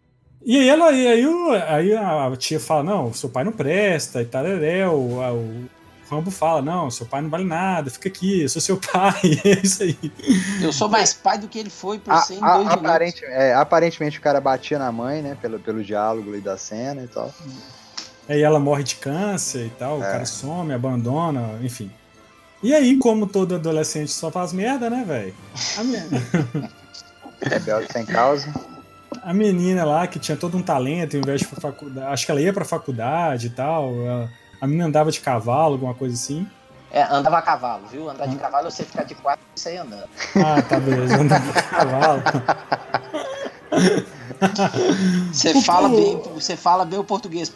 E aí, ela, e aí, o- aí a tia fala, não, seu pai não presta, e tal, o, a- o Rambo fala, não, seu pai não vale nada, fica aqui, eu sou seu pai, é isso aí. Eu sou mais pai do que ele foi por A- ser em a- dois aparente- é, aparentemente o cara batia na mãe, né? Pelo, pelo diálogo ali da cena e tal. Aí ela morre de câncer e tal, o É. cara some, abandona, enfim. E aí, como todo adolescente só faz merda, né, velho? A, me- Rebelde sem causa. a menina lá, que tinha todo um talento, ao invés de faculdade, acho que ela ia pra faculdade e tal, ela- a menina andava de cavalo, alguma coisa assim. É, andava a cavalo, viu? Andar de cavalo, você ficar de quatro e sair andando. Ah, tá, beleza, andava de cavalo. Você fala bem, você fala bem o português.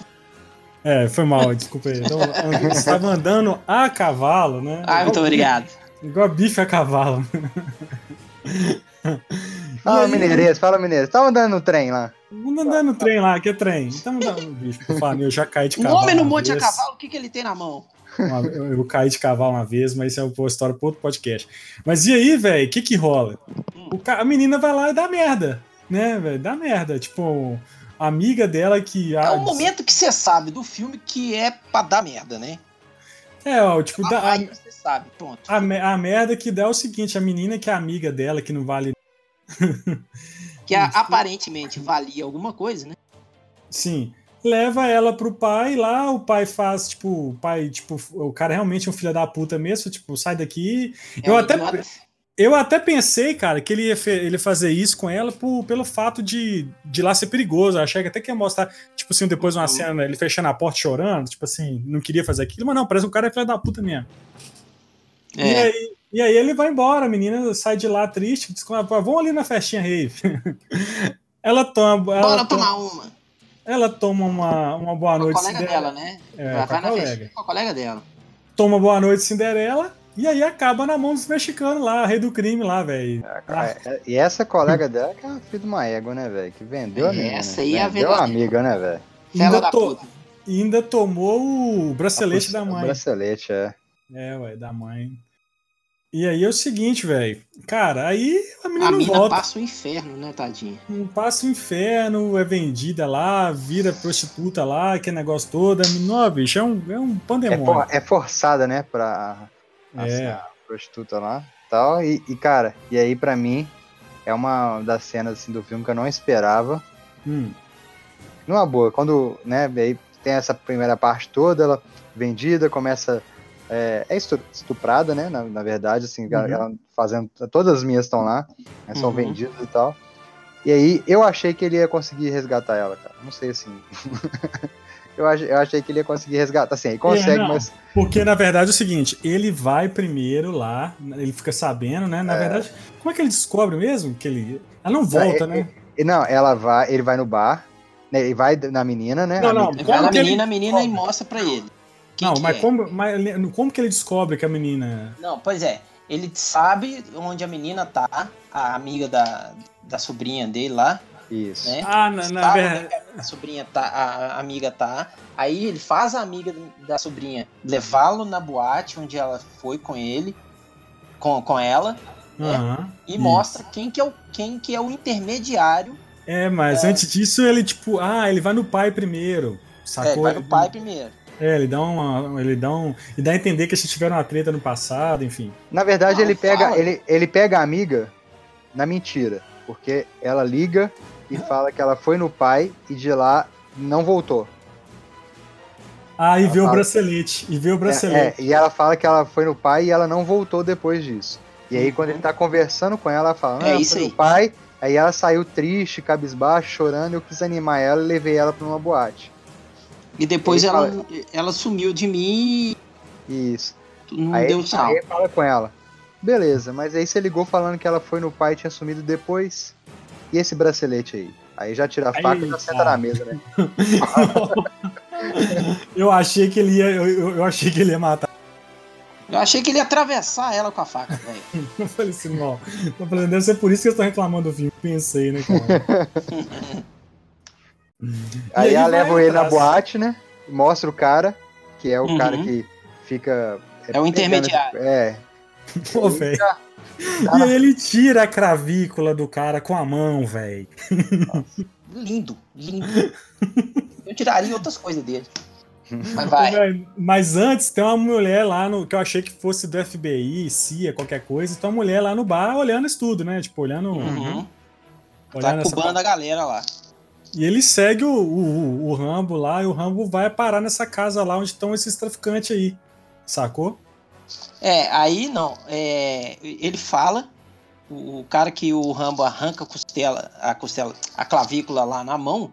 É, foi mal, desculpa aí. Então, estava andando a cavalo, né? Ah, muito Igual- obrigado. Igual bife a cavalo. Fala, aí- Mineirês, fala, Mineirês. Tava andando no trem lá. Vamos andando no trem lá, que é trem. Estamos andando, bicho, por falar, eu já caí de Um cavalo. homem no monte a vez. cavalo, o que, que ele tem na mão? Uma- eu, eu caí de cavalo uma vez, mas isso é uma história para outro podcast. Mas e aí, velho, o que que rola? O ca- a menina vai lá e dá merda, né, velho? Dá merda. Tipo, a amiga dela que. É ah, o momento que você sabe do filme que é pra dar merda, né? É, ó, tipo, dá, a, você sabe, pronto. a, me- a merda que dá é o seguinte: a menina que é amiga dela, que não vale. Que a- aparentemente valia alguma coisa, né? Sim. Leva ela pro pai lá, o pai faz, tipo, o pai, tipo, o cara realmente é um filho da puta mesmo, tipo, sai daqui. É eu, até, idiota. eu até pensei, cara, que ele ia, ele fazer isso com ela por- pelo fato de, de lá ser perigoso. Eu achei que até que ia mostrar, tipo assim, depois uma Uhum. cena, ele fechando a porta chorando, tipo assim, não queria fazer aquilo, mas não, parece que o cara é filho da puta mesmo. E, É. aí, e aí ele vai embora, a menina sai de lá triste, diz, "Ah, vamos ali na festinha rave. ela toma. Ela Bora toma, tomar uma. ela toma uma, uma boa Com a noite colega Cinderela. dela, né? É, vai a na colega. festinha com a colega dela. Toma boa noite Cinderela. E aí acaba na mão dos mexicanos lá, rei do crime lá, velho. É, E essa colega dela que é uma filha de uma égua, né, velho? Que vendeu a menina. Essa aí é a Vendeu a amiga, né, velho? Ainda, da to- ainda tomou o bracelete da O mãe. bracelete, é. É, ué, da mãe. E aí é o seguinte, velho. Cara, aí a menina A não mina volta. passa o inferno, né, tadinha? Não passa o inferno, é vendida lá, vira prostituta lá, aquele negócio todo. A menina, bicho, é um, é um É, pandemônio. for- é forçada, né, pra É. a prostituta lá tal. E, e, cara, e aí pra mim é uma das cenas assim, do filme que eu não esperava. Hum, Numa boa, quando, né, aí tem essa primeira parte toda, ela vendida, começa. É, é estu- estuprada, né? Na, na verdade, assim, ela- Uhum. ela fazendo. Todas as minhas estão lá, né, são Uhum. vendidas e tal. E aí eu achei que ele ia conseguir resgatar ela, cara. Não sei assim. eu, ach, eu achei que ele ia conseguir resgatar. Assim, ele consegue, não. mas. Porque, na verdade, é o seguinte, ele vai primeiro lá, ele fica sabendo, né? Na É. verdade, como é que ele descobre mesmo que ele. Ela não volta, É, né? E Não, ela vai, ele vai no bar, né? Ele vai na menina, né? Não, não, menina- Ele vai na que ele menina, a menina e mostra pra ele. Quem não, que mas, é. como, mas ele- como que ele descobre que a menina. Não, pois é. Ele sabe onde a menina tá, a amiga da, da sobrinha dele lá, Isso. né? Ah, na, na Sabe verdade. onde a sobrinha tá, a, amiga tá. Aí ele faz a amiga da sobrinha levá-lo na boate onde ela foi com ele, com, com ela, Aham, e isso. mostra quem que é o, quem que é o intermediário. É, mas antes disso ele, tipo, ah, ele vai no pai primeiro. É, Sacou? vai no pai primeiro. É, ele dá uma. Ele dá um. E dá a entender que eles tiveram uma treta no passado, enfim. Na verdade, Não, ele pega, ele, ele pega a amiga na mentira, porque ela liga e fala que ela foi no pai e de lá não voltou. Ah, e Ela vê o fala- bracelete. E vê o É, bracelete. é, e ela fala que ela foi no pai e ela não voltou depois disso. E aí, quando ele tá conversando com ela, ela fala: É "Ah, isso foi aí. no pai. Aí ela saiu triste, cabisbaixo, chorando. Eu quis animar ela e levei ela pra uma boate. E depois Ele ela, ela sumiu de mim Isso. e não aí, deu sinal. aí fala com ela: Beleza, mas aí você ligou falando que ela foi no pai e tinha sumido depois. E esse bracelete aí? Aí já tira a Aí, faca e já senta tá. na mesa, né? eu achei que ele ia. Eu, eu- eu achei que ele ia matar. Eu achei que ele ia atravessar ela com a faca, velho. Eu falei assim, não. Tô falando, deve ser por isso que eu tô reclamando do filme. Pensei, né, cara? Aí, ela leva ele na boate, né? Mostra o cara, que é o Uhum. cara que fica. É o intermediário. É. Pô, velho. E aí ele tira a cravícula do cara com a mão, velho. Lindo, lindo. Eu tiraria outras coisas dele. Mas vai. Mas antes tem uma mulher lá no. que eu achei que fosse do FBI, CIA, qualquer coisa. Tem uma mulher lá no bar olhando isso tudo, né? Tipo, olhando. Uhum. olhando Tá essa cubando a galera lá. E ele segue o, o, o- Rambo lá, e o Rambo vai parar nessa casa lá onde estão esses traficantes aí. Sacou? É, aí não. é, ele fala. O, o cara que o Rambo arranca a costela, a costela, a clavícula lá na mão,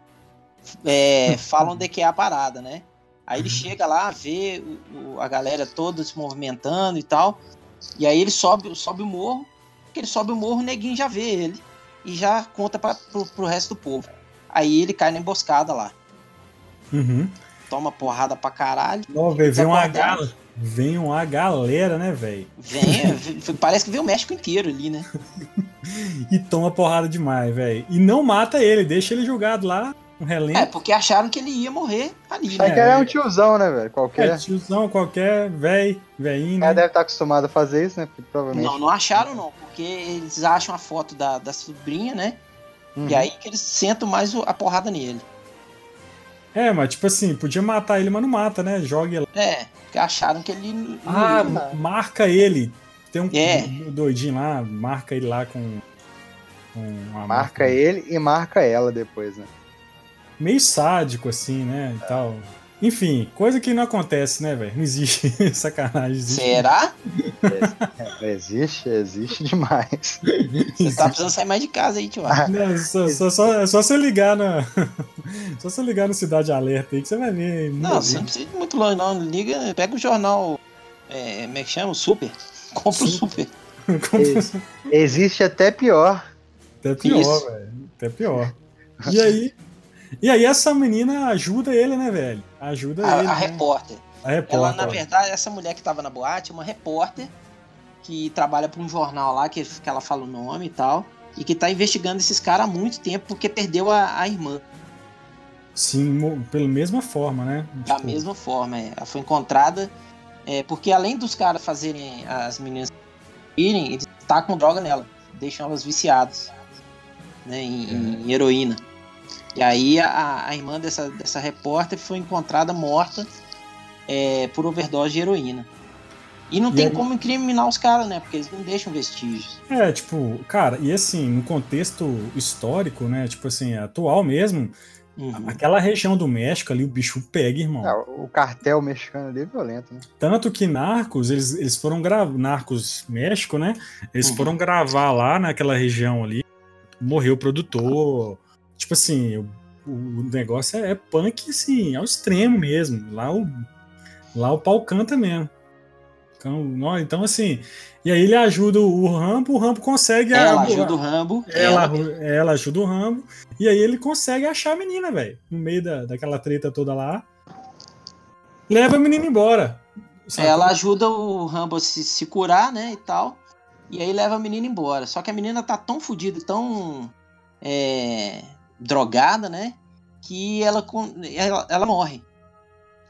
é, fala onde é que é a parada, né? Aí ele chega lá, vê o- o- a galera toda se movimentando e tal. E aí ele sobe, sobe o morro. Que ele sobe o morro, o neguinho já vê ele. E já conta pra, pro, pro resto do povo. Aí ele cai na emboscada lá. Uhum. Toma porrada pra caralho. Ó, véi, vem uma, gal... vem uma galera, né, velho? Vem, parece que vem o México inteiro ali, né? E toma porrada demais, velho. E não mata ele, deixa ele jogado lá, um relento. É, porque acharam que ele ia morrer ali, né? que ele é um tiozão, né, velho? Qualquer. É, tiozão qualquer, velho, velhinho, Ela né? deve estar acostumado a fazer isso, né? Porque provavelmente. Não, não acharam não, porque eles acham a foto da, da sobrinha, né? Uhum. E aí que eles sentam mais a porrada nele. É, mas tipo assim, podia matar ele, mas não mata, né? Joga ele. É, porque acharam que ele não Ah, ia. ma- marca ele. Tem um É. doidinho lá, marca ele lá com. com uma Marca ele e marca ela depois, né? Meio sádico, assim, né? E tal. Enfim, coisa que não acontece, né, velho? Não existe sacanagem. Existe. Será? É, existe, existe demais. Você tá precisando sair mais de casa aí, tio. Não, só, só, só, é só você ligar na. só você ligar no Cidade Alerta aí que você vai ver. Não, você não precisa ir muito longe, não. Liga, pega o jornal. É, como é que chama? O Super. Compra o Super. Existe até pior. Até pior, velho. Até pior. E aí. E aí essa menina ajuda ele, né, velho? Ajuda A, ele. a né? repórter. A Ela, repórter. na verdade, essa mulher que tava na boate é uma repórter que trabalha para um jornal lá, que, que ela fala o nome e tal, e que tá investigando esses caras há muito tempo porque perdeu a, a irmã. Sim, pela mesma forma, né? Da Tipo, mesma forma, é. ela foi encontrada. é, porque além dos caras fazerem as meninas irem, eles tacam droga nela, deixam elas viciadas né, em, em heroína. E aí a, a irmã dessa, dessa repórter foi encontrada morta é, por overdose de heroína. E não E tem aí- como incriminar os caras, né? Porque eles não deixam vestígios. É, tipo, cara, e assim, no contexto histórico, né? Tipo assim, atual mesmo, Uhum. aquela região do México ali, o bicho pega, irmão. Ah, o cartel mexicano ali é violento, né? Tanto que Narcos, eles, eles foram gravar. Narcos México, né? Eles Uhum. foram gravar lá naquela região ali. Morreu o produtor. Tipo assim, o, o negócio é, é punk, assim, ao extremo mesmo. Lá o, lá o pau canta mesmo. Então, então, assim. E aí ele ajuda o Rambo, o Rambo consegue. Ela a- ajuda o Rambo. ela, ela- ela ajuda o Rambo. E aí ele consegue achar a menina, velho. No meio da, daquela treta toda lá. Leva a menina embora. sabe? Ela ajuda o Rambo a se, se curar, né, e tal. E aí leva a menina embora. Só que a menina tá tão fodida, tão é, drogada, né, que ela, ela, ela morre.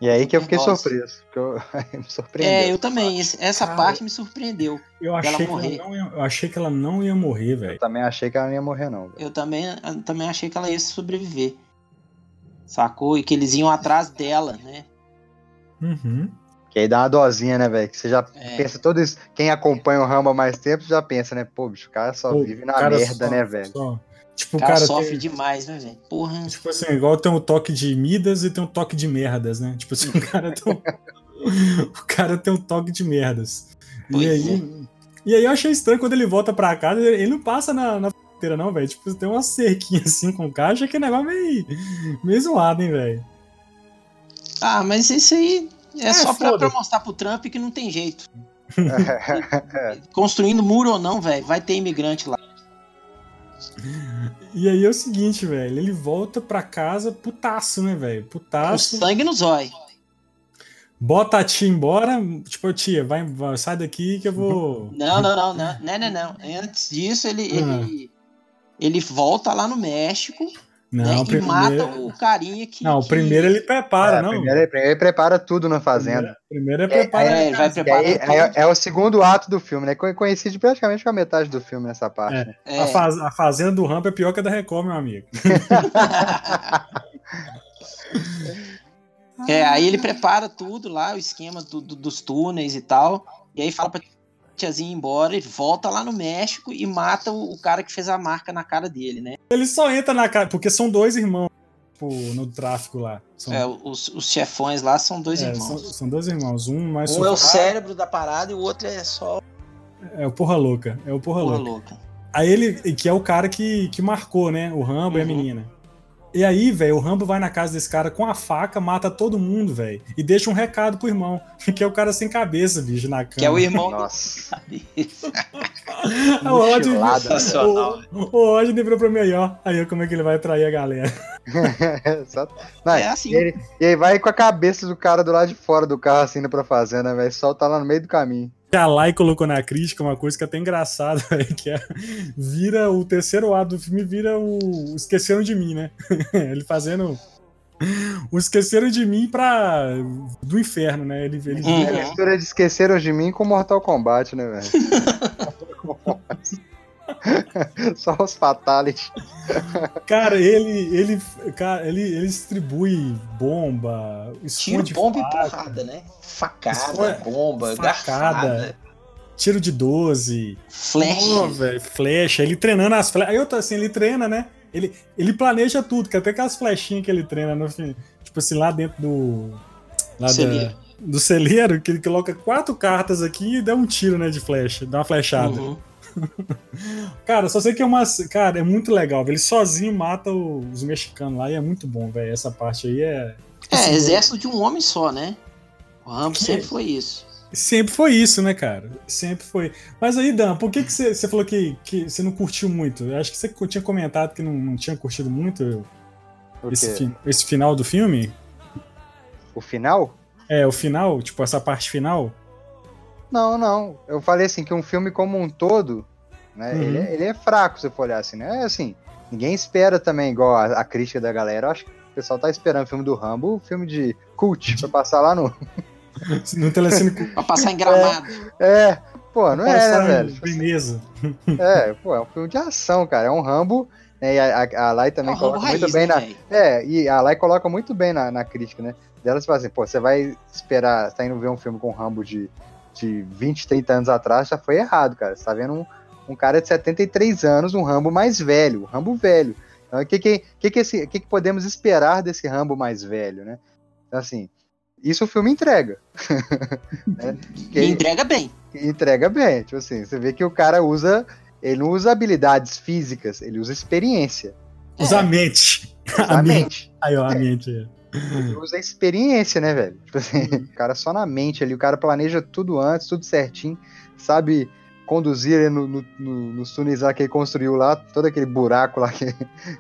E aí que eu fiquei Nossa. surpreso. Que eu, me surpreendeu. É, eu também. Essa Cara, parte me surpreendeu. Eu achei, que morrer. ela não ia, eu achei que ela não ia morrer, velho. Eu também achei que ela não ia morrer, não. velho. Eu também, eu também achei que ela ia sobreviver. Sacou? E que eles iam atrás dela, né? Uhum. Que aí dá uma dosinha, né, velho? Que você já É. pensa todo isso. Quem acompanha o Rambo há mais tempo já pensa, né? Pô, bicho, o cara só Pô, vive na merda, só- né, velho? só- Tipo, O cara, cara, sofre tem, demais, né, velho? Porra. Tipo assim, igual tem um toque de Midas e tem um toque de merdas, né? Tipo assim, o cara tem um, o cara tem um toque de merdas. Pois e aí, e aí eu achei estranho quando ele volta pra casa, ele não passa na, na fronteira, não, velho. Tipo, tem uma cerquinha assim com caixa, que negócio meio, meio zoado, hein, velho. Ah, mas isso aí é, É, só pra, pra mostrar pro Trump que não tem jeito. Construindo muro ou não, velho, vai ter imigrante lá. E aí é o seguinte, velho, ele volta pra casa putaço, né, velho? Putaço. sangue no zóio. Bota a tia embora, tipo, tia, vai, vai, sai daqui que eu vou. Não, não, não, não, não, não, não. Antes disso, ele, Ah. ele, ele volta lá no México Não, né, e primeiro- mata o carinha que. Não, que- primeiro ele prepara, É, não. primeiro, ele- primeiro ele prepara tudo na fazenda. Primeiro é É, preparar. É, ele vai preparar. é, é o segundo ato do filme, né? Co- Coincide praticamente com a metade do filme nessa parte. É. né? A, faz- a fazenda do Rambo é pior que a da Record, meu amigo. É, aí ele prepara tudo lá, o esquema do- do- dos túneis e tal. E aí fala pra tiazinha embora, ele volta lá no México e mata o, o cara que fez a marca na cara dele, né? Ele só entra na casa, porque são dois irmãos tipo, no tráfico lá. São, É, os, os chefões lá são dois é, irmãos. são, são dois irmãos. Um mais Um é o cérebro da parada e o outro é só É o porra louca. É o porra, porra louca. louca. Aí ele, que é o cara que, que marcou, né? O Rambo e a Uhum. menina. E aí, velho, o Rambo vai na casa desse cara com a faca, mata todo mundo, velho. E deixa um recado pro irmão, que é o cara sem cabeça, bicho, na cama. Que é o irmão Nossa. O Rodney, Mochilada. Sensacional. o, o Rodney virou pra mim aí, ó. Aí, como é que ele vai trair a galera. Não, É assim. E, ele- e aí vai com a cabeça do cara do lado de fora do carro, assim, indo pra fazenda, velho. Solta lá no meio do caminho. Que a Lai colocou na crítica uma coisa que é até engraçada, velho, que é, vira o terceiro ato do filme, vira o Esqueceram de Mim, né? Ele fazendo o Esqueceram de Mim pra... do inferno, né? Ele, ele. É a mistura de Esqueceram de Mim com Mortal Kombat, né, velho? Só os Fatality. Cara, ele, ele, cara, ele, ele distribui bomba, Tiro, bomba e faca, porrada, né? Facada, Esconde- bomba, facada, garfada, tiro de 12, flash. Pô, velho, flecha, ele treinando as flechas. Aí eu tô assim, ele treina, né? Ele, ele planeja tudo, que até aquelas flechinhas que ele treina no fim. Tipo assim, lá dentro do. Lá da- do celeiro, que ele coloca quatro cartas aqui e dá um tiro, né, de flecha, dá uma flechada. Uhum. Cara, só sei que é uma. Cara, é muito legal. velho. Ele sozinho mata os mexicanos lá e é muito bom, velho. Essa parte aí é. É, exército de um homem só, né? O Rambo Que- sempre foi isso. Sempre foi isso, né, cara? Sempre foi. Mas aí, Dan, por que, que você, falou que, que você não curtiu muito? Eu acho que você tinha comentado que não, não tinha curtido muito esse, fi- esse final do filme. o final? É, o final, tipo, essa parte final. Não, não. Eu falei assim que um filme como um todo, né? Uhum. Ele, é- ele é fraco, se for olhar assim, né? É assim, ninguém espera também, igual a, a crítica da galera. Eu acho que o pessoal tá esperando o filme do Rambo, o filme de cult, pra passar lá no. No telecine. Pra passar em gramado. É, Pô, não é, né, velho? Veneza. É, pô, é um filme de ação, cara. É um Rambo. Né, e a, a, a Lai É também o Rambo coloca raiz, muito bem né, na. É, e a Lai coloca muito bem na, na crítica, né? Dela, você fala assim, pô, você vai esperar, tá indo ver um filme com Rambo de, de 20, 30 anos atrás, já foi errado, cara. Você tá vendo um, um cara de 73 anos, um Rambo mais velho, um Rambo velho. Então, o que que, que, que, esse, que que podemos esperar desse Rambo mais velho, né? Então, assim, isso o filme entrega. né? Que- E entrega bem. entrega bem. Tipo assim, você vê que o cara usa. Ele não usa habilidades físicas, ele usa experiência. Usa a mente. Usa A a mente. mente. Aí, ó, a mente. Ele usa a experiência, né, velho? Tipo assim, o cara só na mente ali, o cara planeja tudo antes, tudo certinho, sabe conduzir ali no, no, no, nos túneis lá que ele construiu lá, todo aquele buraco lá que,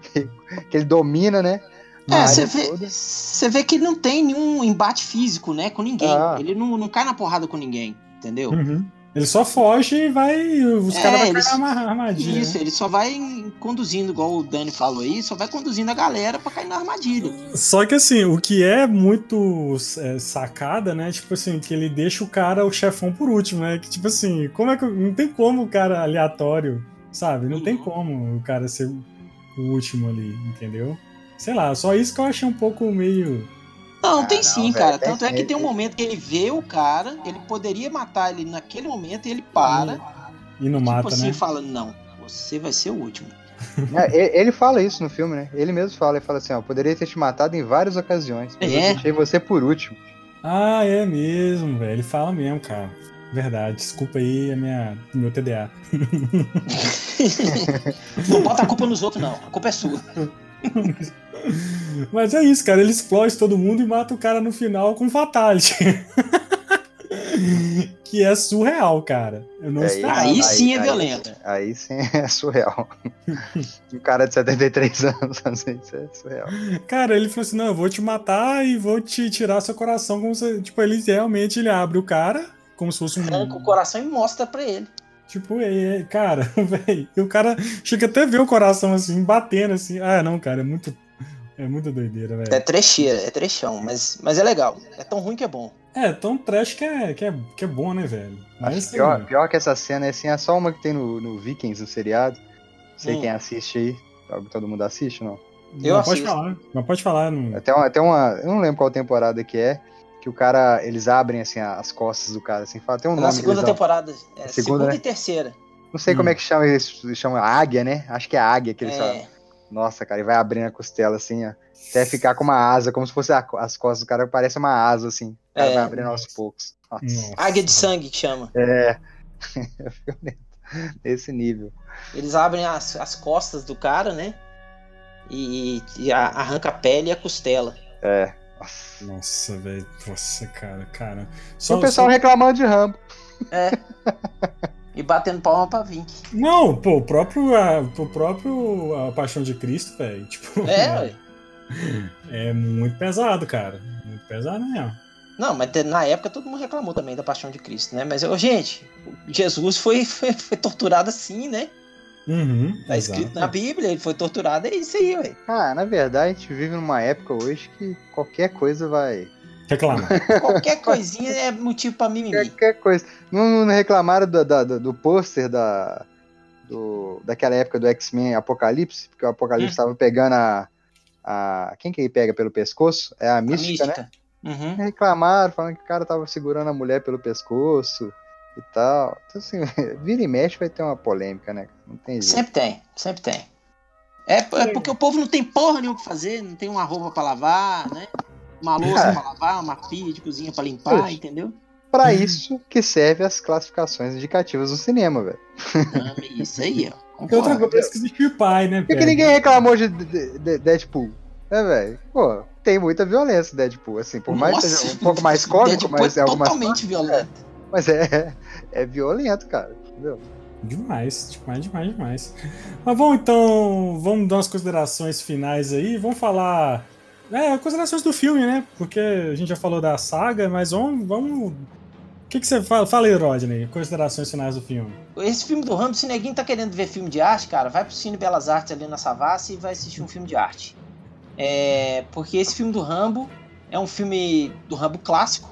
que, que ele domina, né? É, você vê, você vê que ele não tem nenhum embate físico, né, com ninguém. Ah. Ele não, não cai na porrada com ninguém, entendeu? Uhum. Ele só foge e vai. Os É, caras vão cair na arma- armadilha. Isso, né? ele só vai conduzindo, igual o Dani falou aí, só vai conduzindo a galera pra cair na armadilha. Só que assim, o que é muito é, sacada, né? Tipo assim, que ele deixa o cara, o chefão, por último, né? Que tipo assim, como é que. Não tem como o cara aleatório, sabe? Não tem Uhum. como o cara ser o último ali, entendeu? Sei lá, só isso que eu achei um pouco meio. Não, Ah, tem não, sim, velho, cara. tem Tanto é que tem um momento que ele vê o cara, ele poderia matar ele naquele momento e ele para. E não tipo mata, assim, né? fala: Não, você vai ser o último. É, ele- fala isso no filme, né? Ele mesmo fala, ele fala assim, ó, poderia ter te matado em várias ocasiões, mas eu É. deixei você por último. Ah, é mesmo, velho. Ele fala mesmo, cara. Verdade, desculpa aí a minha, meu TDA. Não bota a culpa nos outros, não. A culpa é sua. Mas é isso, cara. Ele explode todo mundo e mata o cara no final com fatality. que é surreal, cara. Eu não Aí- esperava. Aí sim é aí- violento. Aí sim é surreal. um cara de 73 anos fazer isso é surreal. Cara, ele falou assim: não, eu vou te matar e vou te tirar seu coração. Como se, tipo, ele realmente ele abre o cara, como se fosse um. Arranca o coração e mostra pra ele. Tipo, é, é, cara, velho. E o cara chega até a ver o coração assim, batendo assim. Ah, não, cara, é muito. É muita doideira, É velho. trecheira, é trechão, mas, mas é legal. É tão ruim que é bom. É, tão trash que é, que é, que é bom, né, velho? Mas assim, Pior, pior que essa cena, assim, é só uma que tem no, no Vikings, no seriado. Não sei Hum. quem assiste aí. Todo mundo assiste, não? Eu não, pode falar. Mas pode falar. Não... Até uma, até uma. Eu não lembro qual temporada que é. Que o cara. Eles abrem assim as costas do cara, assim, fala, tem um Na nome. segunda eles dão. temporada. É, Segunda, segunda, né? e terceira. Não sei como Hum. é que chama isso. Chama águia, né? Acho que é águia que eles falam. É, Nossa, cara, e vai abrindo a costela assim, ó. Até ficar com uma asa, como se fosse a- as costas do cara, parece uma asa, assim. O cara É. vai abrindo aos poucos. Nossa. Águia de sangue que chama. É. Violento. Nesse nível. Eles abrem as, as costas do cara, né? E, e arranca a pele e a costela. É. Nossa. Nossa, velho. Nossa, cara, cara. E o pessoal reclamando de Rambo. É. e batendo palma pra Vink. Não, pô, o próprio, a, o próprio a Paixão de Cristo, velho. Tipo, É, ué. é muito pesado, cara. Muito pesado mesmo. Não, mas na época todo mundo reclamou também da paixão de Cristo, né? Mas, gente, Jesus foi, foi, foi torturado assim, né? Uhum, Tá escrito exato. na Bíblia, ele foi torturado, é isso aí, ué. Ah, na verdade, a gente vive numa época hoje que qualquer coisa vai. Reclamar. Qualquer coisinha é motivo pra mimimi. Qualquer coisa. Não, não reclamaram do, do, do pôster da. Do, daquela época do X-Men Apocalipse, porque o Apocalipse Hum. tava pegando a, a. Quem que ele pega pelo pescoço? É a A mística, né? mística. Uhum. Reclamaram, falando que o cara tava segurando a mulher pelo pescoço e tal. Então, assim, vira e mexe vai ter uma polêmica, né? Não tem jeito. Sempre tem, sempre tem. É, é porque o povo não tem porra nenhuma pra fazer, não tem uma roupa pra lavar, né? Uma louça É. pra lavar, uma pia de cozinha pra limpar, Poxa. entendeu? Pra isso que serve as classificações indicativas do cinema, velho. Ah, Isso aí, ó. Tem outra Concordo. coisa que existe pai, né, Por que, que ninguém reclamou de, de- de- Deadpool? É, velho. Pô, tem muita violência Deadpool, assim. Por mais que Nossa, seja um pouco mais cômico, Deadpool mas é é algumas totalmente violento. Mas é, é violento, cara. Entendeu? Demais, demais, demais, demais. Mas vamos então, vamos dar umas considerações finais aí, vamos falar. É, considerações do filme, né? Porque a gente já falou da saga, mas vamos. vamos... O que, que você fala? Fala aí, Rodney, considerações finais do filme. Esse filme do Rambo, se neguinho tá querendo ver filme de arte, cara, vai pro Cine Belas Artes ali na Savassi e vai assistir um filme de arte. É, porque esse filme do Rambo é um filme do Rambo clássico,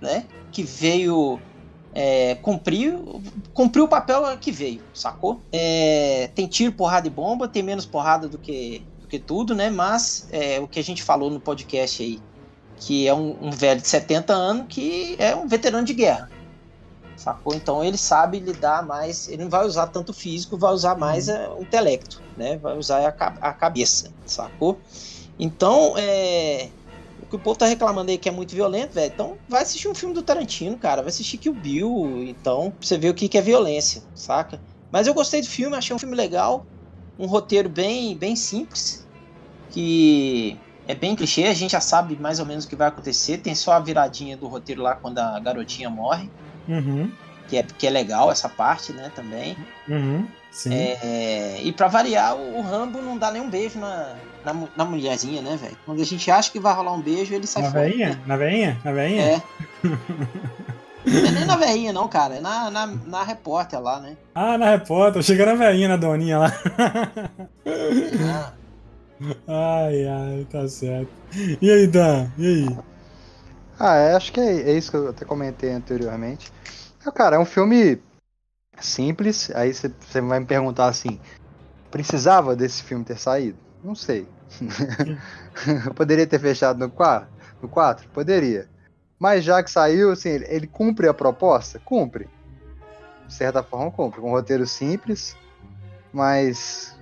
né? Que veio é, cumpriu, cumpriu o papel que veio, sacou? É, tem tiro, porrada e bomba, tem menos porrada do que, do que tudo, né? Mas é, o que a gente falou no podcast aí, que é um, um velho de 70 anos que é um veterano de guerra. Sacou? Então ele sabe lidar mais, ele não vai usar tanto físico, vai usar mais é, o intelecto, né? Vai usar a, a cabeça, sacou? Então, é, o que o povo tá reclamando aí que é muito violento, velho. Então, vai assistir um filme do Tarantino, cara. Vai assistir Kill Bill. Então, pra você ver o que, que é violência, saca? Mas eu gostei do filme, achei um filme legal. Um roteiro bem, bem simples. Que é bem clichê, a gente já sabe mais ou menos o que vai acontecer. Tem só a viradinha do roteiro lá quando a garotinha morre. Uhum. Que, é, que é legal essa parte, né, também. Uhum. Sim. É, e para variar, o Rambo não dá nenhum beijo na, na, na mulherzinha, né, velho? Quando a gente acha que vai rolar um beijo, ele sai na fora. Veinha? Né? Na veinha? Na veinha? É. não é nem na veinha, não, cara. É na, na, na repórter lá, né? Ah, na repórter. Chega na veinha, na doninha lá. Ah, Ai, ai, tá certo. E aí, Dan? E aí? Ah, é, acho que é, é isso que eu até comentei anteriormente. É, Cara, é um filme simples. Aí você você vai me perguntar assim: precisava desse filme ter saído? Não sei. Poderia ter fechado no 4? No 4? Poderia. Mas já que saiu, assim, ele, ele cumpre a proposta? Cumpre. De certa forma, cumpre. Um roteiro simples, mas.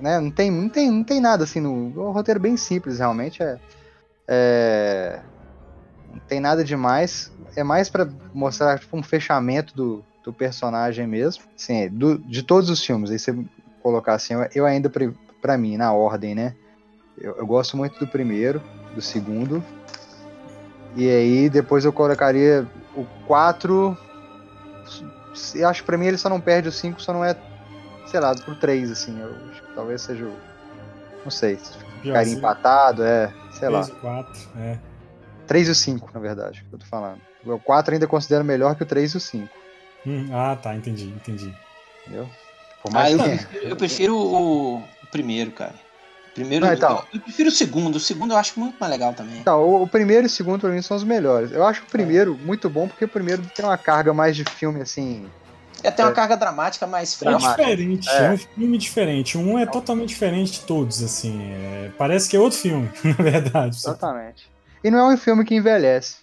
Né, não, tem, não, tem, não tem nada assim no. É um roteiro bem simples, realmente. É. é não tem nada demais. É mais pra mostrar tipo, um fechamento do, do personagem mesmo. Assim, do- de todos os filmes, aí você colocar assim, eu ainda, pra mim, na ordem, né? Eu, eu gosto muito do primeiro, do segundo. E aí depois eu colocaria o 4. Eu acho que pra mim ele só não perde o 5, só não é, sei lá, pro 3, assim. Eu acho que talvez seja o. Não sei, ficaria empatado, é, sei lá. 3 e 4, é. 3 e o 5, na verdade, que eu tô falando. O 4 ainda considero melhor que o 3 e o 5, Hum, ah, tá, entendi, entendi. entendeu? Por Ah, eu, eu prefiro o primeiro, cara. Primeiro, Não, então. eu, eu prefiro o segundo. O segundo eu acho muito mais legal também. Então, o, o primeiro e o segundo pra mim são os melhores. Eu acho o primeiro muito bom porque o primeiro tem uma carga mais de filme, assim. É, tem uma É. carga dramática mais É fraca. Dramático. diferente, É. é. um filme diferente. Um é totalmente diferente de todos, assim. é, parece que é outro filme, na verdade. Exatamente. E não é um filme que envelhece.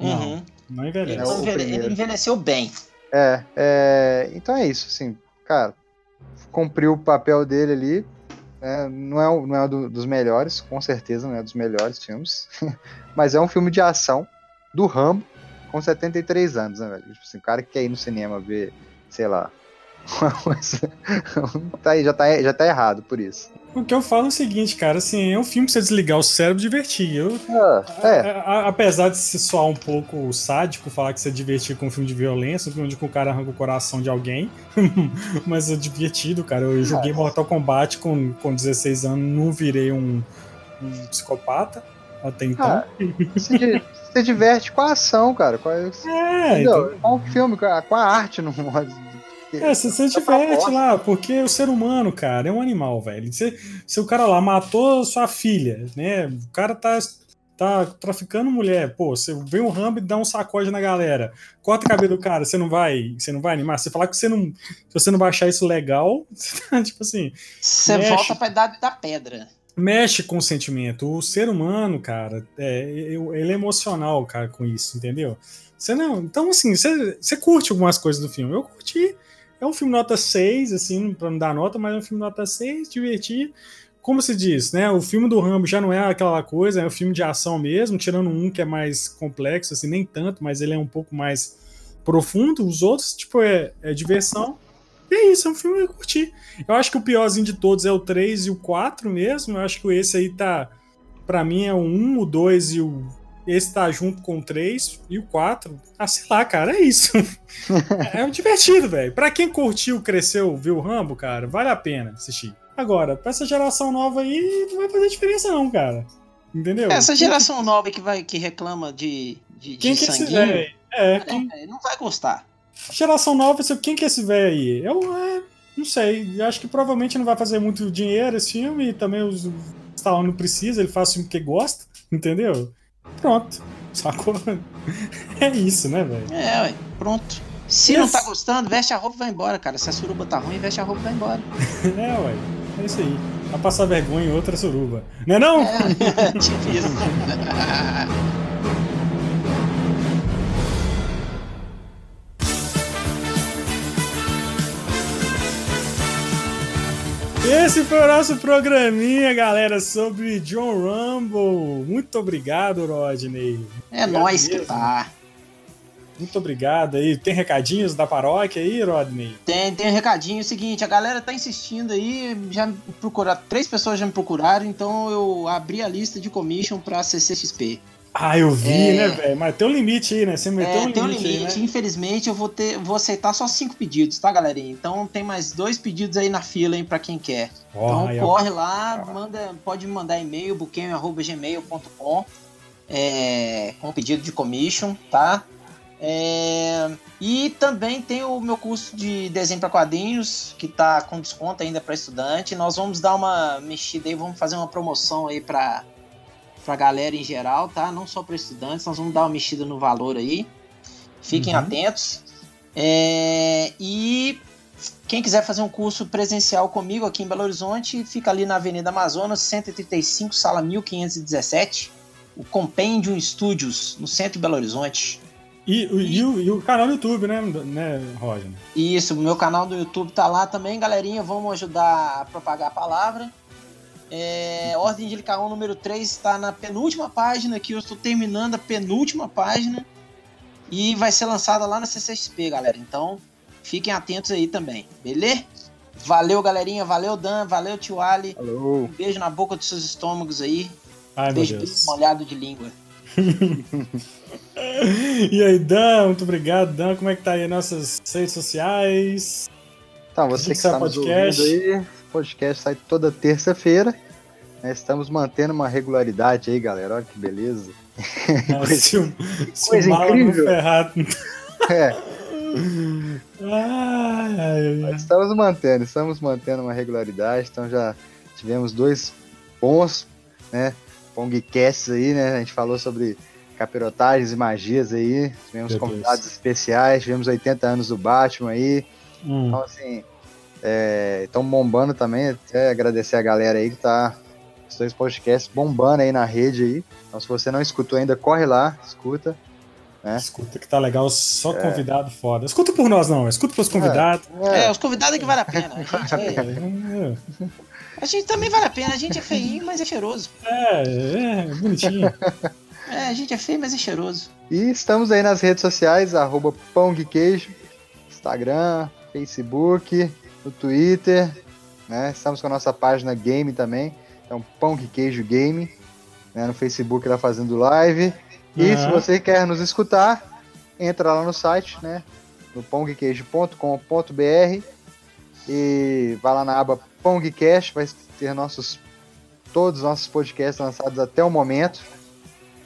Uhum. não Ele, envelhece. É não primeiro. ele envelheceu bem. É, é, então é isso, assim, cara, cumpriu o papel dele ali, né, não é, o- não é do- dos melhores, com certeza não é dos melhores filmes, mas é um filme de ação do Rambo com 73 anos, né, velho? Tipo assim, o cara que quer ir no cinema ver, sei lá, tá aí, já tá, já tá errado por isso. O que eu falo é o seguinte, cara, assim, é um filme pra você desligar o cérebro e divertir. Eu, Ah, é, a- a- apesar de se soar um pouco sádico falar que você divertir com um filme de violência, um filme onde o cara arranca o coração de alguém, mas é divertido, cara. Eu joguei Mortal Kombat com, com 16 anos, não virei um, um psicopata até então. Ah, se, di- se diverte com a ação, cara, com a, é, entendeu? então, com o filme, com a, com a arte modo. É, você se diverte lá, porque o ser humano, cara, é um animal, velho. Se, se o cara lá matou sua filha, né? O cara tá, tá traficando mulher, pô, você vê um Rambo e dá um sacode na galera, corta o cabelo do cara, você não vai, você não vai animar? Você falar que você não, se você não vai achar isso legal, você tá, tipo assim, Você Mexe. volta pra idade da pedra. mexe com o sentimento. O ser humano, cara, é, ele é emocional, cara, com isso, entendeu? Você não. Então, assim, você, você curte algumas coisas do filme. Eu curti. É um filme nota 6, assim, pra não dar nota, mas é um filme nota 6, divertir. Como se diz, né? O filme do Rambo já não é aquela coisa, é um filme de ação mesmo, tirando um que é mais complexo, assim, nem tanto, mas ele é um pouco mais profundo. Os outros, tipo, é, é diversão. E é isso, é um filme que eu curti. Eu acho que o piorzinho de todos é o 3 e o 4 mesmo. Eu acho que esse aí tá. Pra mim é o 1, o 2 e o. Esse tá junto com o 3 e o 4. Ah, sei lá, cara, é isso. é divertido, velho. Pra quem curtiu, cresceu, viu o Rambo, cara, vale a pena assistir. Agora, pra essa geração nova aí, não vai fazer diferença, não, cara. Entendeu? Essa geração nova que, vai, que reclama de, de, Quem de que é esse sanguinho, velho? É, quem, é, não vai gostar. Geração nova, quem que é esse velho aí? Eu é, não sei. Eu acho que provavelmente não vai fazer muito dinheiro esse filme. E também os o Stallone não precisa, ele faz o filme que gosta, entendeu? Pronto. Sacou? É isso, né, velho? É, ué, pronto. Se Yes. não tá gostando, veste a roupa e vai embora, cara. Se a suruba tá ruim, veste a roupa e vai embora. É, ué. É isso aí. Vai passar vergonha em outra suruba. Não é não? É, tipo isso. Esse foi o nosso programinha, galera, sobre John Rumble. Muito obrigado, Rodney. É nóis que tá. Muito obrigado aí. Tem recadinhos da paróquia aí, Rodney? Tem, tem um recadinho, é o seguinte, a galera tá insistindo aí, já me procuraram, três pessoas já me procuraram, então eu abri a lista de commission pra CCXP. Ah, eu vi, É. né, velho? Mas tem um limite aí, né? Você meteu É, um tem um limite, limite, aí, né? infelizmente eu vou ter, vou aceitar só cinco pedidos, tá, galerinha? Então tem mais dois pedidos aí na fila, hein, pra quem quer. Ó, Então corre lá, manda, pode me mandar e-mail, buquem.gmail.com é, com pedido de commission, tá? É, e também tem o meu curso de desenho para quadrinhos, que tá com desconto ainda para estudante. Nós vamos dar uma mexida aí, vamos fazer uma promoção aí para pra galera em geral, tá? Não só para estudantes, nós vamos dar uma mexida no valor aí. Fiquem Uhum. atentos. É, e quem quiser fazer um curso presencial comigo aqui em Belo Horizonte, fica ali na Avenida Amazonas, 135, sala 1517. O Compendium Studios, no centro de Belo Horizonte. E, o- e o, e o canal do YouTube, né, né Roger? Isso, o meu canal do YouTube tá lá também, galerinha. Vamos ajudar a propagar a palavra. É, Ordem de Licaon número 3 está na penúltima página aqui. Eu estou terminando a penúltima página. E vai ser lançada lá na CCXP, galera. Então, fiquem atentos aí também, beleza? Valeu, galerinha. Valeu, Dan. Valeu, Tio Ali. Alô. Um beijo na boca dos seus estômagos aí. Ai, meu beijo molhado de língua. E aí, Dan, muito obrigado, Dan. Como é que tá aí nossas redes sociais? Então, você que é está nos podcast. ouvindo aí, podcast sai toda terça-feira. né? Estamos mantendo uma regularidade aí, galera. Olha que beleza. Nossa, se o, se coisa incrível. É, ai, ai. estamos mantendo, estamos mantendo uma regularidade. Então já tivemos dois bons, né? Pongcasts aí, né? A gente falou sobre capirotagens e magias aí. Tivemos Meu convidados Deus. especiais, tivemos 80 anos do Batman aí. Hum. Então, assim, estão bombando também. Até agradecer a galera aí que tá. Os dois podcasts bombando aí na rede aí. Então, se você não escutou ainda, corre lá, escuta. né? Escuta que tá legal, só convidado foda. Escuta por nós, não, escuta pros convidados. É, os convidados é que vale a pena. A gente, é- É, a gente também vale a pena. A gente é feinho, mas é cheiroso. é, é, bonitinho. É, a gente é feio, mas é cheiroso. E estamos aí nas redes sociais, arroba Pão de Queijo, Instagram, Facebook, no Twitter, né? Estamos com a nossa página game também, então Pão de Queijo Game, né? No Facebook lá fazendo live. E se Aham. você quer nos escutar, entra lá no site, né? No pongqueijo.com.br e vai lá na aba Pongcast, vai ter nossos todos os nossos podcasts lançados até o momento.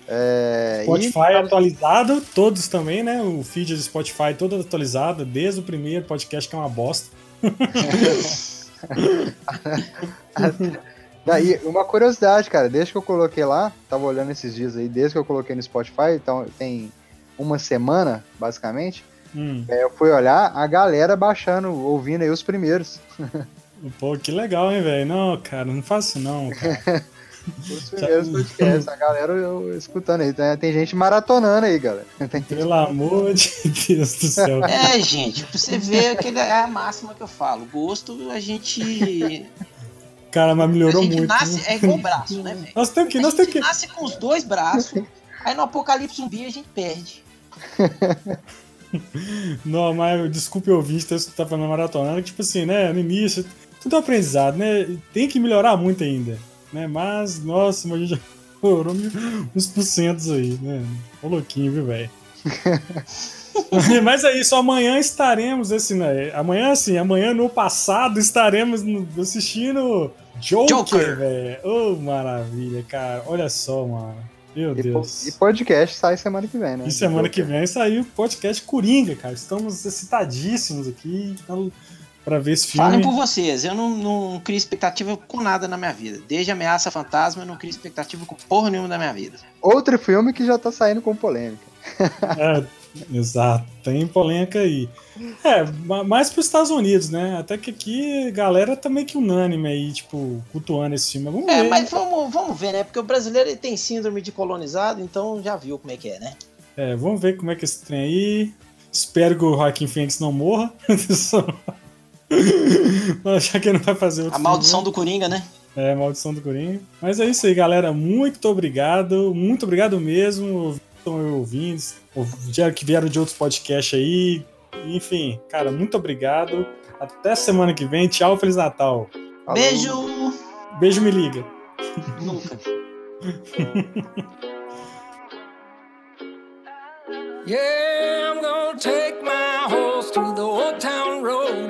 É, e- Spotify atualizado, todos também, né? O feed do Spotify todo atualizado, desde o primeiro podcast que é uma bosta. Daí, uma curiosidade, cara, desde que eu coloquei lá, tava olhando esses dias aí, desde que eu coloquei no Spotify, então tem uma semana, basicamente, Hum, é, eu fui olhar a galera baixando, ouvindo aí os primeiros. pô, que legal, hein, velho? Não, cara, não faço não, cara. Os primeiros podcasts, a galera eu- escutando aí. Tem, tem gente maratonando aí, galera. Tem gente- Pelo amor de Deus do céu. É, gente, pra você ver aquele, é a máxima que eu falo. Gosto, a gente. Cara, mas A melhorou gente muito. nasce. né? É igual braço, né, velho? Nós temos que, A nós temos gente que. nasce com os dois braços, aí no apocalipse zumbi a gente perde. Não, mas desculpe ouvinte, ter tá falando maratonando, que tipo assim, né? No início, tudo é aprendizado, né? Tem que melhorar muito ainda. Né? Mas, nossa, mas a gente já melhorou uns porcentos aí, né? Ô louquinho, viu, velho? Mas é isso, amanhã estaremos esse, né? Amanhã sim, amanhã no passado estaremos assistindo Joker, Joker. velho. Ô, maravilha, cara. Olha só, mano. Meu E, po- Deus. e podcast sai semana que vem, né? E semana que vem saiu o podcast Coringa, cara. Estamos excitadíssimos aqui. Então, pra ver esse filme. Falem por vocês, eu não, não crio expectativa com nada na minha vida. Desde Ameaça Fantasma, eu não crio expectativa com porra nenhuma da minha vida. Outro filme que já tá saindo com polêmica. É, exato, tem polêmica aí. É, ma- mais pros Estados Unidos, né? Até que aqui a galera tá meio que unânime aí, tipo, cultuando esse filme. Vamos É, ver. mas vamos, vamos ver, né? Porque o brasileiro ele tem síndrome de colonizado, então já viu como é que é, né? É, vamos ver como é que esse trem aí. Espero que o Joaquim Phoenix não morra. Só- Já que ele não vai fazer outro A maldição filme. do Coringa, né? É, maldição do Coringa. Mas é isso aí, galera. Muito obrigado. Muito obrigado mesmo. Estão ouvindo, já que vieram de outros podcasts aí. Enfim, cara, muito obrigado. Até semana que vem. Tchau, Feliz Natal. Falou. Beijo! Beijo, me liga. Nunca. Yeah, I'm gonna take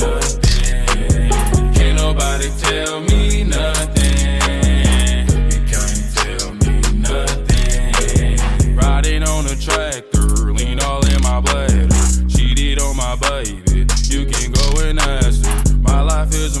Nothing. Can't nobody tell me nothing. You can't tell me nothing. Riding on a tractor, lean all in my bladder. Cheated on my baby, you can go and ask her. My life is a